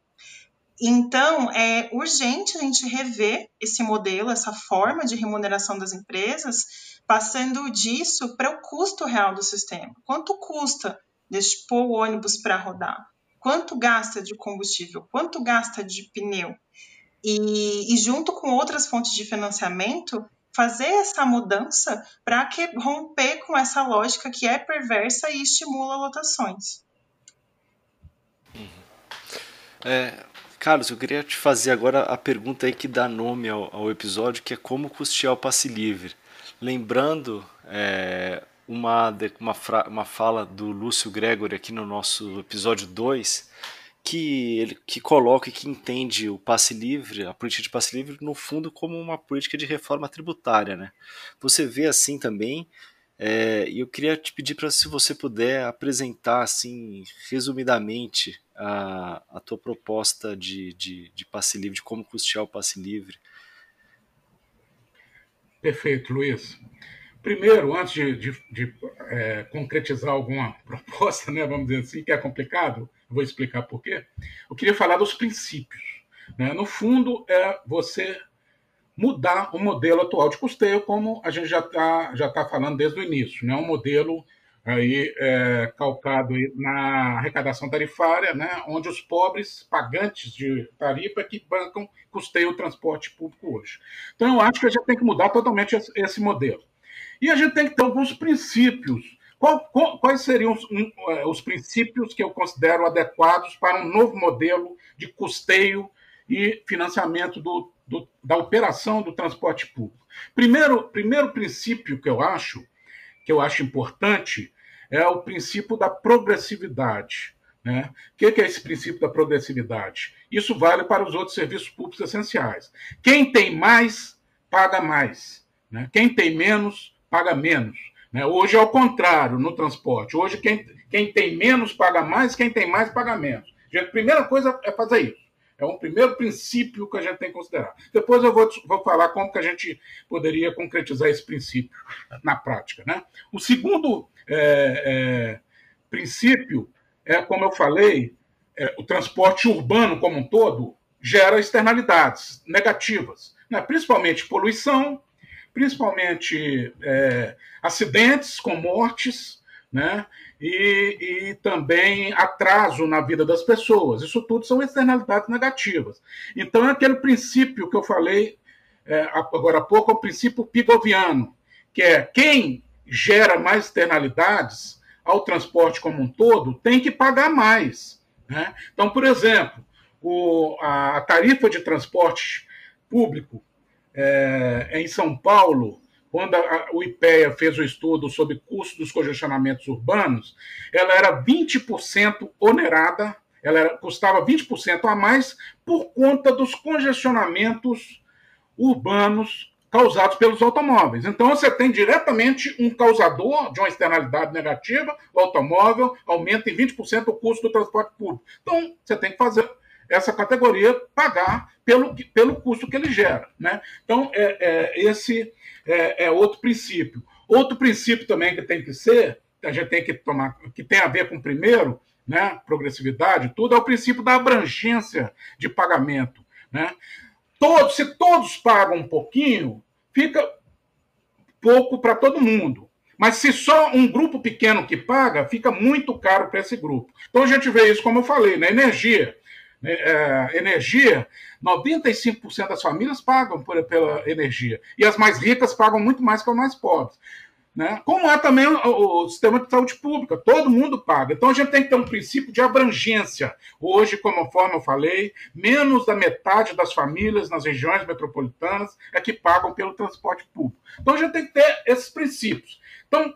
[SPEAKER 5] Então, é urgente a gente rever esse modelo, essa forma de remuneração das empresas, passando disso para o custo real do sistema. Quanto custa pôr o ônibus para rodar? Quanto gasta de combustível? Quanto gasta de pneu? E, e, junto com outras fontes de financiamento, fazer essa mudança para romper com essa lógica que é perversa e estimula lotações.
[SPEAKER 2] Uhum. É, Carlos, eu queria te fazer agora a pergunta aí que dá nome ao, ao episódio, que é como custear o passe livre. Lembrando é, uma, uma, uma fala do Lúcio Gregory aqui no nosso episódio 2, que ele que coloca e que entende o passe livre, a política de passe livre, no fundo, como uma política de reforma tributária. Né? Você vê assim também, é, e eu queria te pedir para se você puder apresentar assim, resumidamente, a, a tua proposta de, de, de passe livre, de como custear o passe livre.
[SPEAKER 4] Perfeito, Luiz. Primeiro, antes de, de, de é, concretizar alguma proposta, né, vamos dizer assim, que é complicado, vou explicar por quê. Eu queria falar dos princípios. Né? No fundo, é você mudar o modelo atual de custeio, como a gente já está já tá falando desde o início, né? um modelo aí, é, calcado na arrecadação tarifária, né? onde os pobres pagantes de tarifa que bancam custeio o transporte público hoje. Então, eu acho que a gente tem que mudar totalmente esse, modelo. E a gente tem que ter alguns princípios quais seriam os, é, os, princípios que eu considero adequados para um novo modelo de custeio e financiamento do, do, da operação do transporte público? Primeiro, primeiro princípio que eu acho que eu acho importante é o princípio da progressividade. Né? O que é esse princípio da progressividade? Isso vale para os outros serviços públicos essenciais. Quem tem mais, paga mais. Né? Quem tem menos, paga menos. Né? Hoje é o contrário no transporte. Hoje quem, quem tem menos paga mais, quem tem mais paga menos. A primeira coisa é fazer isso. É um primeiro princípio que a gente tem que considerar. Depois eu vou, vou falar como que a gente poderia concretizar esse princípio na prática. Né? O segundo é, é, princípio é, como eu falei, é, o transporte urbano como um todo gera externalidades negativas, né? principalmente poluição, principalmente é, acidentes com mortes, né? E, e, também atraso na vida das pessoas. Isso tudo são externalidades negativas. Então, é aquele princípio que eu falei é, agora há pouco, é o princípio pigoviano, que é quem gera mais externalidades ao transporte como um todo tem que pagar mais. Né? Então, por exemplo, o, a tarifa de transporte público é, em São Paulo, quando a, o IPEA fez o estudo sobre custo dos congestionamentos urbanos, ela era 20% onerada, ela era, custava 20% a mais por conta dos congestionamentos urbanos causados pelos automóveis. Então, você tem diretamente um causador de uma externalidade negativa, o automóvel aumenta em 20% o custo do transporte público. Então, você tem que fazer essa categoria pagar pelo, pelo custo que ele gera. Né? Então, é, é esse é, é, outro princípio. Outro princípio também que tem que ser, a gente tem que tomar, que tem a ver com o primeiro, né, progressividade, tudo, é o princípio da abrangência de pagamento. Né? Todos, se todos pagam um pouquinho, fica pouco para todo mundo. Mas se só um grupo pequeno que paga, fica muito caro para esse grupo. Então a gente vê isso, como eu falei, na energia. Né, é, energia, 95% das famílias pagam por, pela energia. E as mais ricas pagam muito mais que as mais pobres. Né? Como é também o, o, sistema de saúde pública, todo mundo paga. Então a gente tem que ter um princípio de abrangência. Hoje, conforme eu falei, menos da metade das famílias nas regiões metropolitanas é que pagam pelo transporte público. Então a gente tem que ter esses princípios. Então,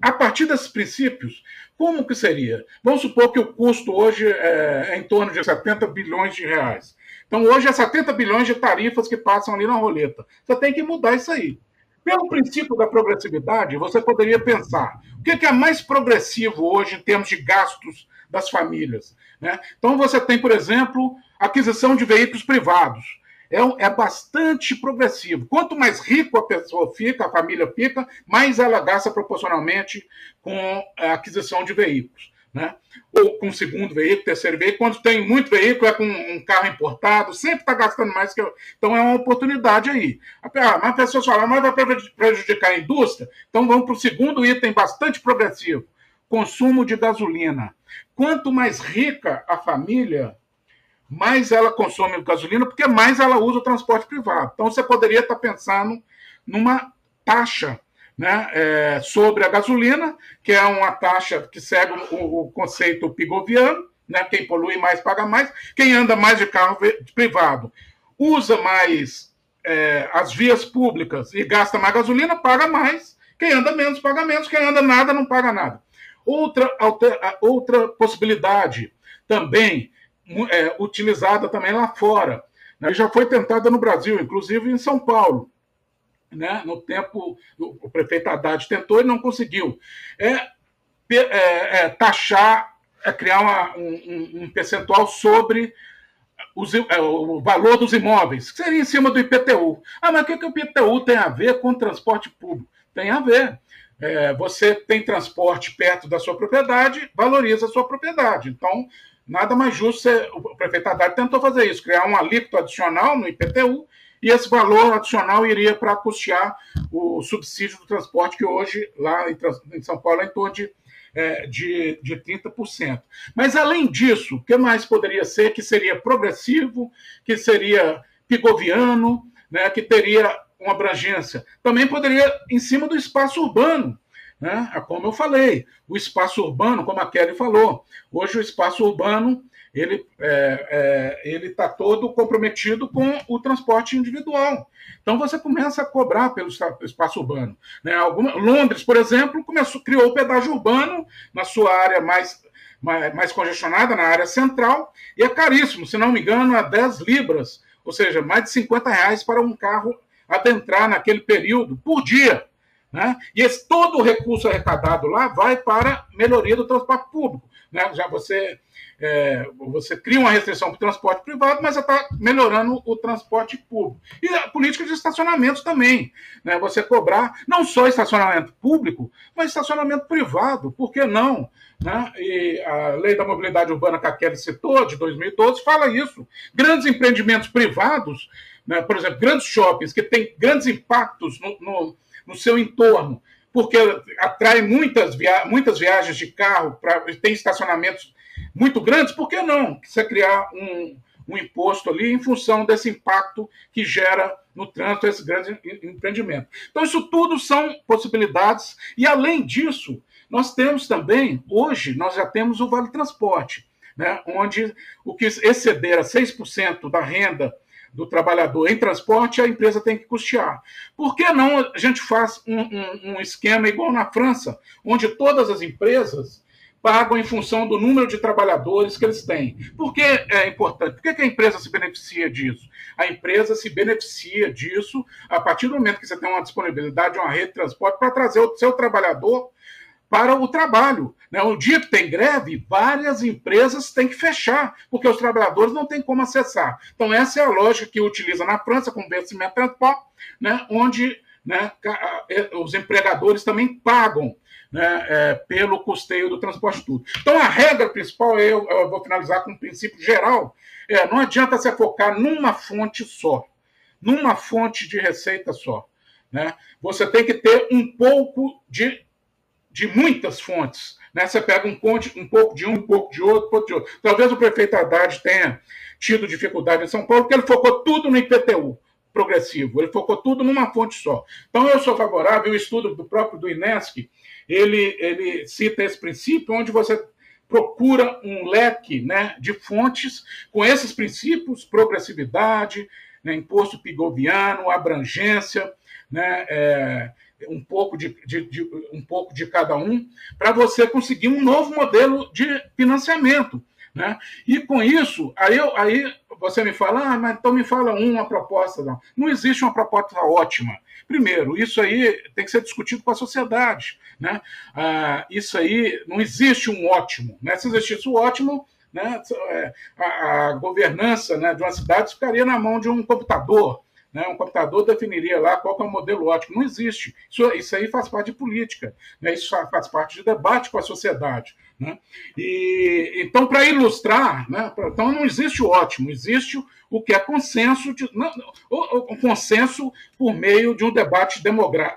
[SPEAKER 4] a partir desses princípios, como que seria? Vamos supor que o custo hoje é, é em torno de 70 bilhões de reais. Então, hoje é 70 bilhões de tarifas que passam ali na roleta. Você tem que mudar isso aí. Pelo princípio da progressividade, você poderia pensar o que é mais progressivo hoje em termos de gastos das famílias. Né? Então, você tem, por exemplo, aquisição de veículos privados. É, é bastante progressivo. Quanto mais rico a pessoa fica, a família fica, mais ela gasta proporcionalmente com a aquisição de veículos né? ou com segundo veículo, terceiro veículo. Quando tem muito veículo, é com um carro importado, sempre está gastando mais que eu. Então é uma oportunidade aí. Ah, mas as pessoas falam, mas vai prejudicar a indústria? Então vamos para o segundo item bastante progressivo: consumo de gasolina. Quanto mais rica a família, mais ela consome gasolina, porque mais ela usa o transporte privado. Então você poderia estar pensando numa taxa né, é, sobre a gasolina, que é uma taxa que segue o, o conceito pigoviano, né, quem polui mais paga mais, quem anda mais de carro privado usa mais é, as vias públicas e gasta mais gasolina, paga mais, quem anda menos paga menos, quem anda nada não paga nada. Outra, outra possibilidade também é, utilizada também lá fora, né, já foi tentada no Brasil, inclusive em São Paulo, né? no tempo, o prefeito Haddad tentou e não conseguiu, é, é, é taxar, é criar uma, um, um, percentual sobre os, é, o valor dos imóveis, que seria em cima do IPTU. Ah, mas o que, que o IPTU tem a ver com transporte público? Tem a ver. É, você tem transporte perto da sua propriedade, valoriza a sua propriedade. Então, nada mais justo. O prefeito Haddad tentou fazer isso, criar um alíquota adicional no IPTU e esse valor adicional iria para custear o subsídio do transporte, que hoje, lá em, São Paulo, é em torno de, é, de, de 30%. Mas, além disso, o que mais poderia ser que seria progressivo, que seria pigoviano, né, que teria uma abrangência? Também poderia, em cima do espaço urbano, né? Como eu falei, o espaço urbano, como a Kelly falou, hoje o espaço urbano ele é, é, ele está todo comprometido com o transporte individual. Então você começa a cobrar pelo espaço urbano. Né? Alguma, Londres, por exemplo, começou, criou o pedágio urbano na sua área mais, mais, mais congestionada, na área central, e é caríssimo, se não me engano, a 10 libras, ou seja, mais de 50 reais para um carro adentrar naquele período por dia. Né? E esse, todo o recurso arrecadado lá vai para melhoria do transporte público. Né? Já você é, você cria uma restrição para o transporte privado, mas está melhorando o transporte público. E a política de estacionamentos também. Né? Você cobrar não só estacionamento público, mas estacionamento privado. Por que não? Né? E a lei da mobilidade urbana que a Kelly citou, de 2012, fala isso. Grandes empreendimentos privados, né? por exemplo, grandes shoppings que têm grandes impactos no, no, no seu entorno, porque atrai muitas, via muitas viagens de carro, pra, tem estacionamentos muito grandes, por que não você criar um, um imposto ali em função desse impacto que gera no trânsito esse grande empreendimento? Então, isso tudo são possibilidades, e além disso, nós temos também, hoje, nós já temos o Vale Transporte, né, onde o que exceder a 6% da renda do trabalhador em transporte, a empresa tem que custear. Por que não a gente faz um, um, um esquema igual na França, onde todas as empresas pagam em função do número de trabalhadores que eles têm. Por que é importante? Por que a empresa se beneficia disso? A empresa se beneficia disso a partir do momento que você tem uma disponibilidade de uma rede de transporte para trazer o seu trabalhador para o trabalho. Né? O dia que tem greve, várias empresas têm que fechar, porque os trabalhadores não têm como acessar. Então, essa é a lógica que utiliza na França com vencimento de transporte, né? onde né, os empregadores também pagam né, é, pelo custeio do transporte tudo. Então, a regra principal, eu, eu vou finalizar com um princípio geral, é, não adianta você focar numa fonte só, numa fonte de receita só. Né? Você tem que ter um pouco de de muitas fontes. Né? Você pega um, ponte, um pouco de um, um pouco de outro, um pouco de outro. Talvez o prefeito Haddad tenha tido dificuldade em São Paulo, porque ele focou tudo no IPTU progressivo, ele focou tudo numa fonte só. Então, eu sou favorável, o estudo do próprio do INESC, ele, ele cita esse princípio, onde você procura um leque né, de fontes com esses princípios, progressividade, né, imposto pigoviano, abrangência, né, é, um, pouco de, de, de, um pouco de cada um, para você conseguir um novo modelo de financiamento. Né? E com isso, aí, eu, aí você me fala, ah, mas então me fala uma proposta. Não. não existe uma proposta ótima. Primeiro, isso aí tem que ser discutido com a sociedade. Né? Ah, isso aí não existe um ótimo. Né? Se existisse o ótimo, né, a, a governança né, de uma cidade ficaria na mão de um computador. Né? Um computador definiria lá qual é o modelo ótimo. Não existe. Isso, isso aí faz parte de política. Né? Isso faz parte de debate com a sociedade. Né? E, então, para ilustrar, né? então não existe o ótimo, existe o que é consenso, de, não, o, o, consenso por meio de um debate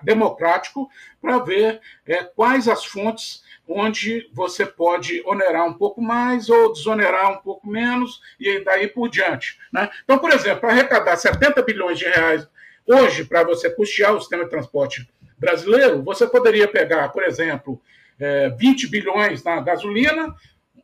[SPEAKER 4] democrático para ver é, quais as fontes onde você pode onerar um pouco mais ou desonerar um pouco menos e daí por diante. Né? Então, por exemplo, para arrecadar 70 bilhões de reais hoje para você custear o sistema de transporte brasileiro, você poderia pegar, por exemplo, é, 20 bilhões na gasolina,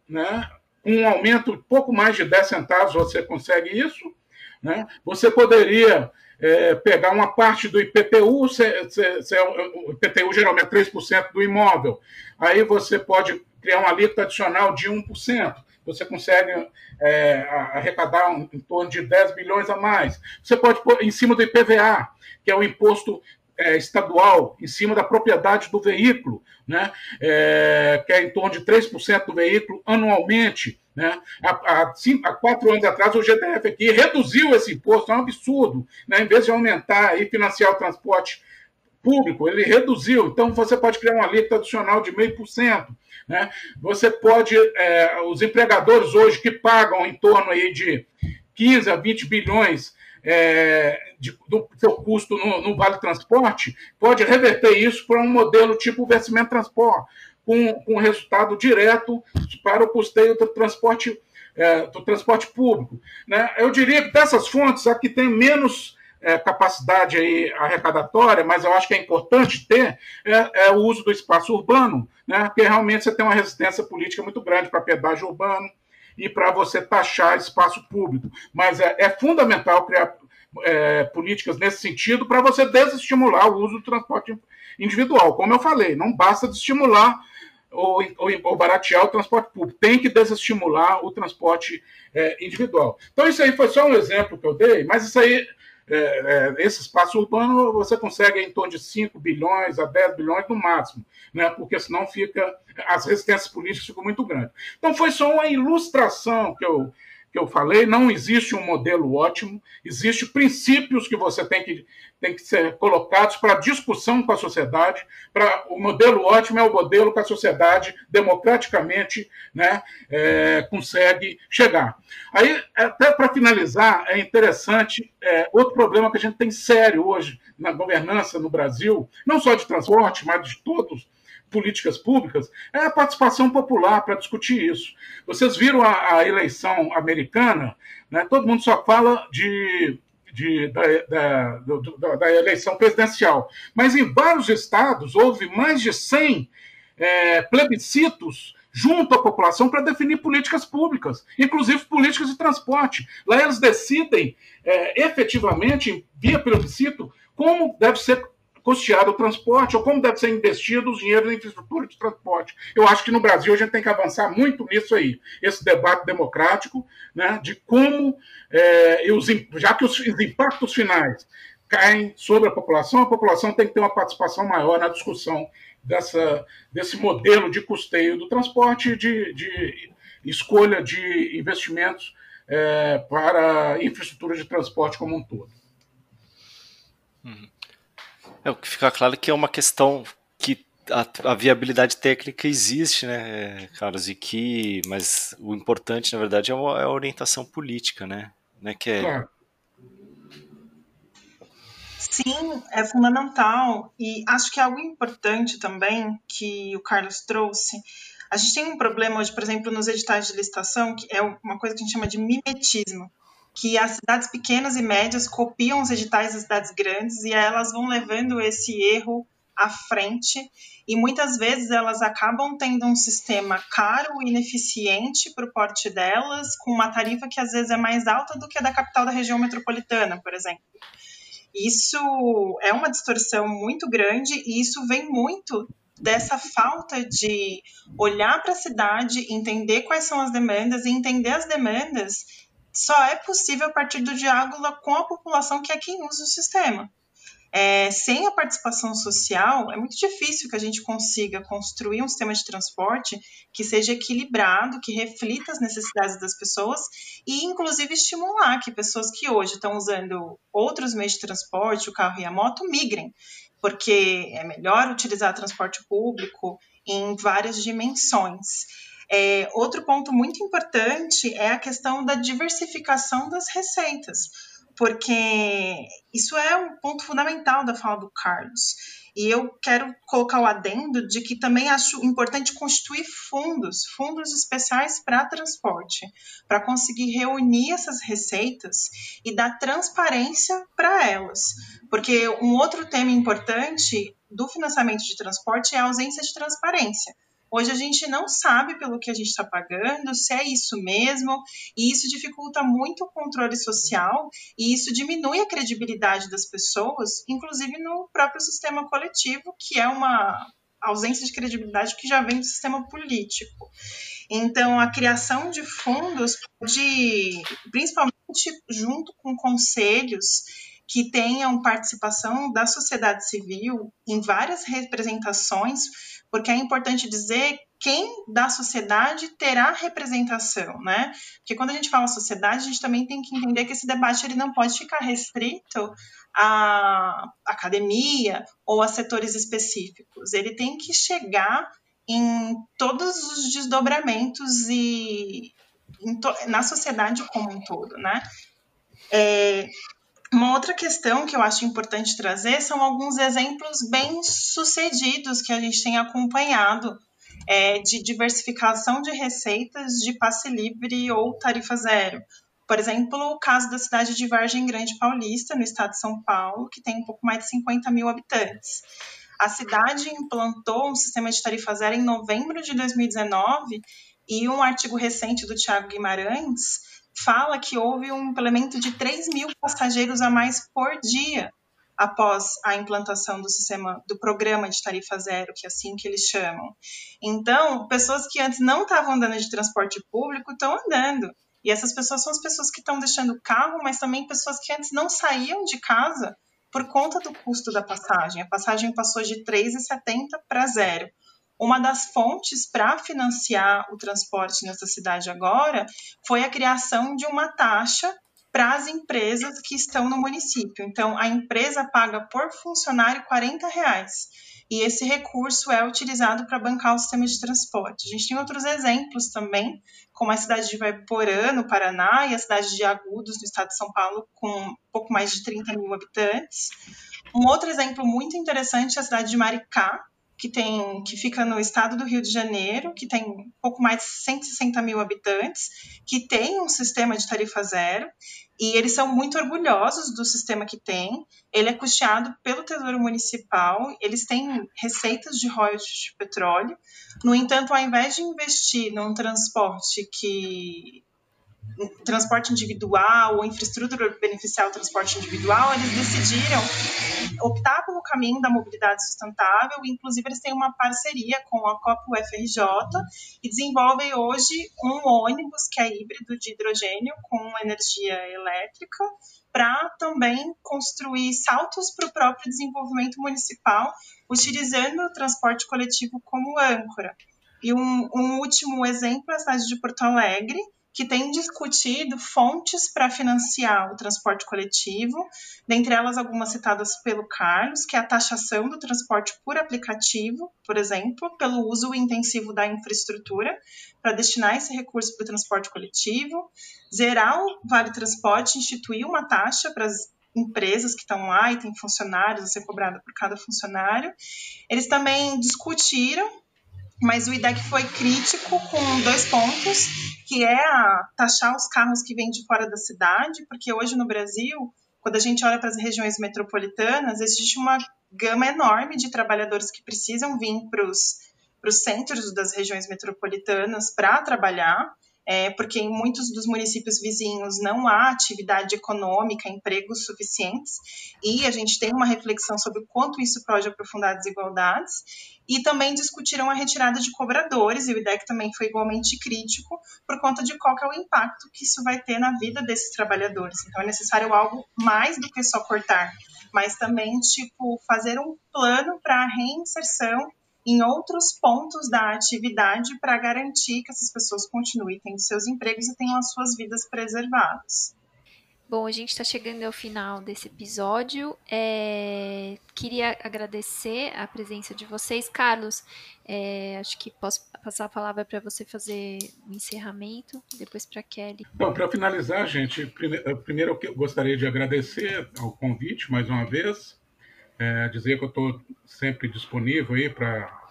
[SPEAKER 4] né? um aumento pouco mais de 10 centavos você consegue isso. Né? Você poderia é, pegar uma parte do IPTU, se, se, se, o IPTU geralmente é 3% do imóvel, aí você pode criar uma alíquota adicional de 1%, você consegue é, arrecadar um, em torno de 10 bilhões a mais. Você pode pôr em cima do IPVA, que é o imposto é, estadual em cima da propriedade do veículo, né? É, que é em torno de 3% do veículo anualmente. Né? Há, há, cinco, há, quatro anos atrás, o GTF aqui reduziu esse imposto, é um absurdo. Né? Em vez de aumentar e financiar o transporte público, ele reduziu. Então, você pode criar uma alíquota adicional de 0,5%. Né? Você pode, é, os empregadores hoje que pagam em torno aí de 15 a 20 bilhões é, de, do seu custo no, no, Vale Transporte, pode reverter isso para um modelo tipo vencimento transporte, com, com resultado direto para o custeio do transporte, é, do transporte público. Né? Eu diria que dessas fontes, a que tem menos é, capacidade aí arrecadatória, mas eu acho que é importante ter, é, é, o uso do espaço urbano, né? porque realmente você tem uma resistência política muito grande para pedágio urbano, e para você taxar espaço público. Mas é, é fundamental criar é, políticas nesse sentido para você desestimular o uso do transporte individual. Como eu falei, não basta estimular ou, ou, ou, baratear o transporte público, tem que desestimular o transporte é, individual. Então, isso aí foi só um exemplo que eu dei, mas isso aí é, é, esse espaço urbano você consegue em torno de 5 bilhões a 10 bilhões no máximo, né? porque senão fica as resistências políticas ficam muito grandes. Então foi só uma ilustração que eu, que eu falei, não existe um modelo ótimo, existem princípios que você tem que, tem que ser colocados para discussão com a sociedade. Para o modelo ótimo é o modelo que a sociedade democraticamente né, é, consegue chegar. Aí, até para finalizar, é interessante é, outro problema que a gente tem sério hoje na governança no Brasil, não só de transporte, mas de todos políticas públicas é a participação popular para discutir isso. Vocês viram a, a eleição americana, né? todo mundo só fala de, de da, da, da, da, eleição presidencial, mas em vários estados houve mais de 100 é, plebiscitos junto à população para definir políticas públicas, inclusive políticas de transporte. Lá eles decidem é, efetivamente, via plebiscito, como deve ser custeado o transporte, ou como deve ser investido os dinheiros em infraestrutura de transporte. Eu acho que no Brasil a gente tem que avançar muito nisso aí, esse debate democrático, né, de como, é, os, já que os, os impactos finais caem sobre a população, a população tem que ter uma participação maior na discussão dessa, desse modelo de custeio do transporte, de, de escolha de investimentos é, para infraestrutura de transporte como um todo.
[SPEAKER 2] Uhum. É, o que fica claro é que é uma questão que a, a, viabilidade técnica existe, né, Carlos, e que, mas o importante, na verdade, é, uma, é a orientação política, né, né que é...
[SPEAKER 5] Sim, é fundamental. E acho que é algo importante também que o Carlos trouxe. A gente tem um problema hoje, por exemplo, nos editais de licitação, que é uma coisa que a gente chama de mimetismo, que as cidades pequenas e médias copiam os editais das cidades grandes e elas vão levando esse erro à frente e muitas vezes elas acabam tendo um sistema caro e ineficiente para o porte delas, com uma tarifa que às vezes é mais alta do que a da capital da região metropolitana, por exemplo. Isso é uma distorção muito grande e isso vem muito dessa falta de olhar para a cidade, entender quais são as demandas e entender as demandas só é possível a partir do diálogo com a população que é quem usa o sistema. É, sem a participação social, é muito difícil que a gente consiga construir um sistema de transporte que seja equilibrado, que reflita as necessidades das pessoas e, inclusive, estimular que pessoas que hoje estão usando outros meios de transporte, o carro e a moto, migrem, porque é melhor utilizar transporte público em várias dimensões. É, outro ponto muito importante é a questão da diversificação das receitas porque isso é um ponto fundamental da fala do Carlos. E eu quero colocar o adendo de que também acho importante constituir fundos, fundos especiais para transporte, para conseguir reunir essas receitas e dar transparência para elas. Porque um outro tema importante do financiamento de transporte é a ausência de transparência. Hoje a gente não sabe pelo que a gente está pagando, se é isso mesmo, e isso dificulta muito o controle social e isso diminui a credibilidade das pessoas, inclusive no próprio sistema coletivo, que é uma ausência de credibilidade que já vem do sistema político. Então, a criação de fundos pode, principalmente junto com conselhos que tenham participação da sociedade civil em várias representações, porque é importante dizer quem da sociedade terá representação, né? Porque quando a gente fala sociedade, a gente também tem que entender que esse debate ele não pode ficar restrito à academia ou a setores específicos. Ele tem que chegar em todos os desdobramentos e na sociedade como um todo, né? É, uma outra questão que eu acho importante trazer são alguns exemplos bem sucedidos que a gente tem acompanhado é, de diversificação de receitas de passe livre ou tarifa zero. Por exemplo, o caso da cidade de Vargem Grande Paulista, no estado de São Paulo, que tem um pouco mais de 50 mil habitantes. A cidade implantou um sistema de tarifa zero em novembro de 2019 e um artigo recente do Tiago Guimarães fala que houve um implemento de 3 mil passageiros a mais por dia após a implantação do sistema do programa de tarifa zero, que é assim que eles chamam. Então, pessoas que antes não estavam andando de transporte público estão andando. E essas pessoas são as pessoas que estão deixando o carro, mas também pessoas que antes não saíam de casa por conta do custo da passagem. A passagem passou de 3,70 para zero. Uma das fontes para financiar o transporte nessa cidade agora foi a criação de uma taxa para as empresas que estão no município. Então, a empresa paga por funcionário 40 reais. E esse recurso é utilizado para bancar o sistema de transporte. A gente tem outros exemplos também, como a cidade de Vaiporã, no Paraná, e a cidade de Agudos, no estado de São Paulo, com pouco mais de 30 mil habitantes. Um outro exemplo muito interessante é a cidade de Maricá, que tem que fica no estado do Rio de Janeiro, que tem pouco mais de 160 mil habitantes, que tem um sistema de tarifa zero, e eles são muito orgulhosos do sistema que tem. Ele é custeado pelo Tesouro Municipal, eles têm receitas de royalties de petróleo. No entanto, ao invés de investir num transporte que transporte individual ou infraestrutura beneficiar o transporte individual, eles decidiram optar pelo caminho da mobilidade sustentável, inclusive eles têm uma parceria com a COP UFRJ e desenvolvem hoje um ônibus que é híbrido de hidrogênio com energia elétrica para também construir saltos para o próprio desenvolvimento municipal, utilizando o transporte coletivo como âncora. E um, um último exemplo é a cidade de Porto Alegre, que tem discutido fontes para financiar o transporte coletivo, dentre elas algumas citadas pelo Carlos, que é a taxação do transporte por aplicativo, por exemplo, pelo uso intensivo da infraestrutura, para destinar esse recurso para o transporte coletivo, zerar o Vale Transporte, instituir uma taxa para as empresas que estão lá e tem funcionários a ser cobrado por cada funcionário. Eles também discutiram, mas o IDEC foi crítico com dois pontos, que é taxar os carros que vêm de fora da cidade, porque hoje no Brasil, quando a gente olha para as regiões metropolitanas, existe uma gama enorme de trabalhadores que precisam vir para os centros das regiões metropolitanas para trabalhar é, porque em muitos dos municípios vizinhos não há atividade econômica, empregos suficientes, e a gente tem uma reflexão sobre o quanto isso pode aprofundar desigualdades, e também discutiram a retirada de cobradores, e o IDEC também foi igualmente crítico, por conta de qual é o impacto que isso vai ter na vida desses trabalhadores. Então é necessário algo mais do que só cortar, mas também, tipo, fazer um plano para a reinserção em outros pontos da atividade para garantir que essas pessoas continuem tendo seus empregos e tenham as suas vidas preservadas.
[SPEAKER 3] Bom, a gente está chegando ao final desse episódio. É, queria agradecer a presença de vocês. Carlos, é, acho que posso passar a palavra para você fazer o encerramento, depois para Kelly.
[SPEAKER 4] Bom, para finalizar, gente, primeiro eu gostaria de agradecer ao convite mais uma vez é, dizer que eu estou sempre disponível aí para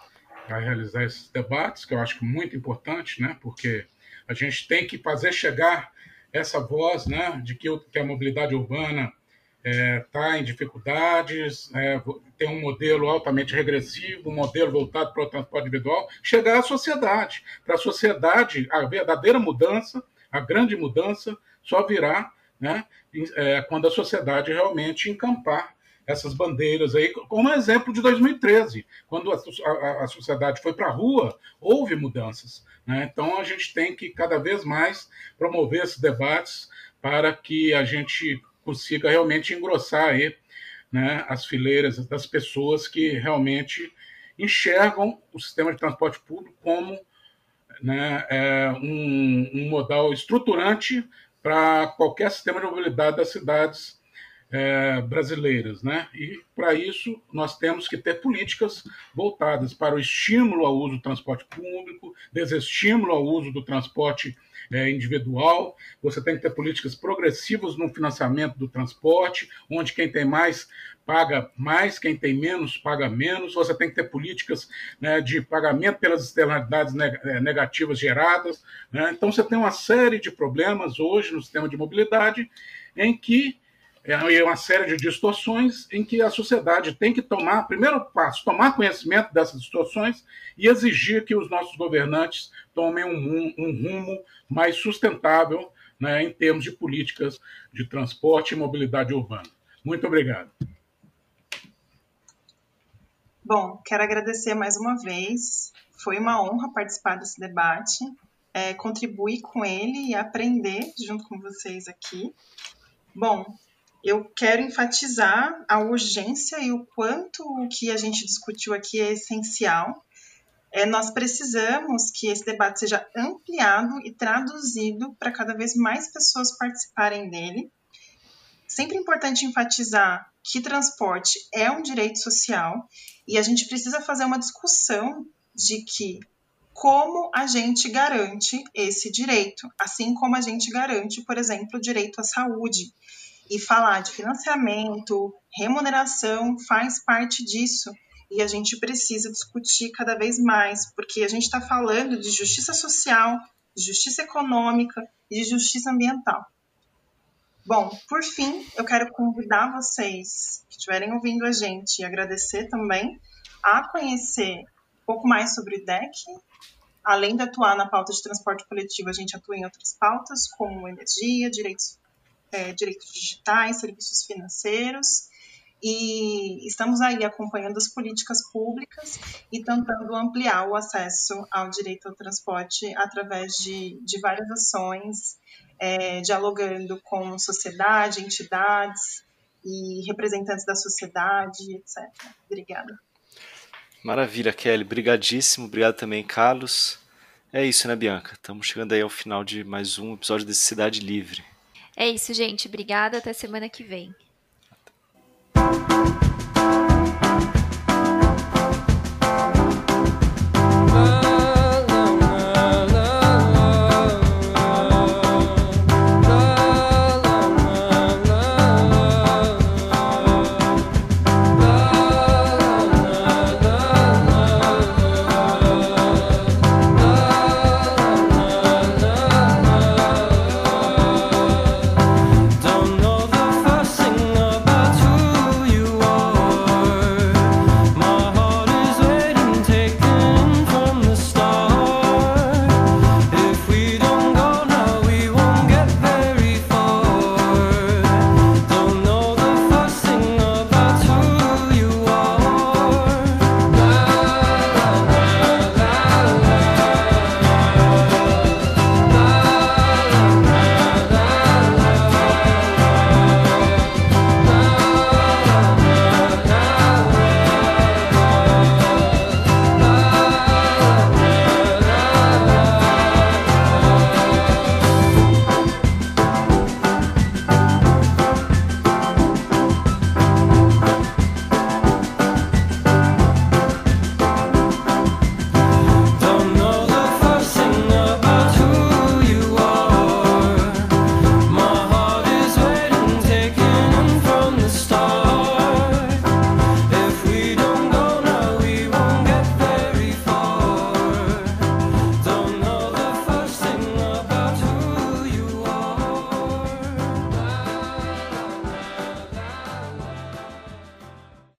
[SPEAKER 4] realizar esses debates, que eu acho muito importante, né? Porque a gente tem que fazer chegar essa voz, né, de que, que a mobilidade urbana está é, em dificuldades, é, tem um modelo altamente regressivo, um modelo voltado para o transporte individual, chegar à sociedade. Para a sociedade, a verdadeira mudança, a grande mudança, só virá né, é, quando a sociedade realmente encampar essas bandeiras aí, como exemplo de 2013, quando a, a, a sociedade foi para a rua, houve mudanças. Né? Então a gente tem que cada vez mais promover esses debates para que a gente consiga realmente engrossar aí, né, as fileiras das pessoas que realmente enxergam o sistema de transporte público como né, é, um, um modal estruturante para qualquer sistema de mobilidade das cidades é, brasileiras. Né? E, para isso, nós temos que ter políticas voltadas para o estímulo ao uso do transporte público, desestímulo ao uso do transporte é, individual. Você tem que ter políticas progressivas no financiamento do transporte, onde quem tem mais paga mais, quem tem menos paga menos. Você tem que ter políticas né, de pagamento pelas externalidades é, negativas geradas. Né? Então, você tem uma série de problemas hoje no sistema de mobilidade em que é uma série de distorções em que a sociedade tem que tomar, primeiro passo, tomar conhecimento dessas distorções e exigir que os nossos governantes tomem um, um rumo mais sustentável né, em termos de políticas de transporte e mobilidade urbana. Muito obrigado.
[SPEAKER 5] Bom, quero agradecer mais uma vez. Foi uma honra participar desse debate, é, contribuir com ele e aprender junto com vocês aqui. Bom, eu quero enfatizar a urgência e o quanto o que a gente discutiu aqui é essencial. É, nós precisamos que esse debate seja ampliado e traduzido para cada vez mais pessoas participarem dele. Sempre importante enfatizar que transporte é um direito social e a gente precisa fazer uma discussão de que como a gente garante esse direito, assim como a gente garante, por exemplo, o direito à saúde e falar de financiamento, remuneração faz parte disso. E a gente precisa discutir cada vez mais, porque a gente está falando de justiça social, de justiça econômica e de justiça ambiental. Bom, por fim, eu quero convidar vocês que estiverem ouvindo a gente e agradecer também a conhecer um pouco mais sobre o IDEC. Além de atuar na pauta de transporte coletivo, a gente atua em outras pautas, como energia, direitos é, direitos digitais, serviços financeiros, e estamos aí acompanhando as políticas públicas e tentando ampliar o acesso ao direito ao transporte através de, de várias ações, é, dialogando com sociedade, entidades e representantes da sociedade, etc. Obrigada.
[SPEAKER 2] Maravilha, Kelly. Obrigadíssimo. Obrigado também, Carlos. É isso, né, Bianca? Estamos chegando aí ao final de mais um episódio desse Cidade Livre.
[SPEAKER 3] É isso, gente. Obrigada. Até semana que vem.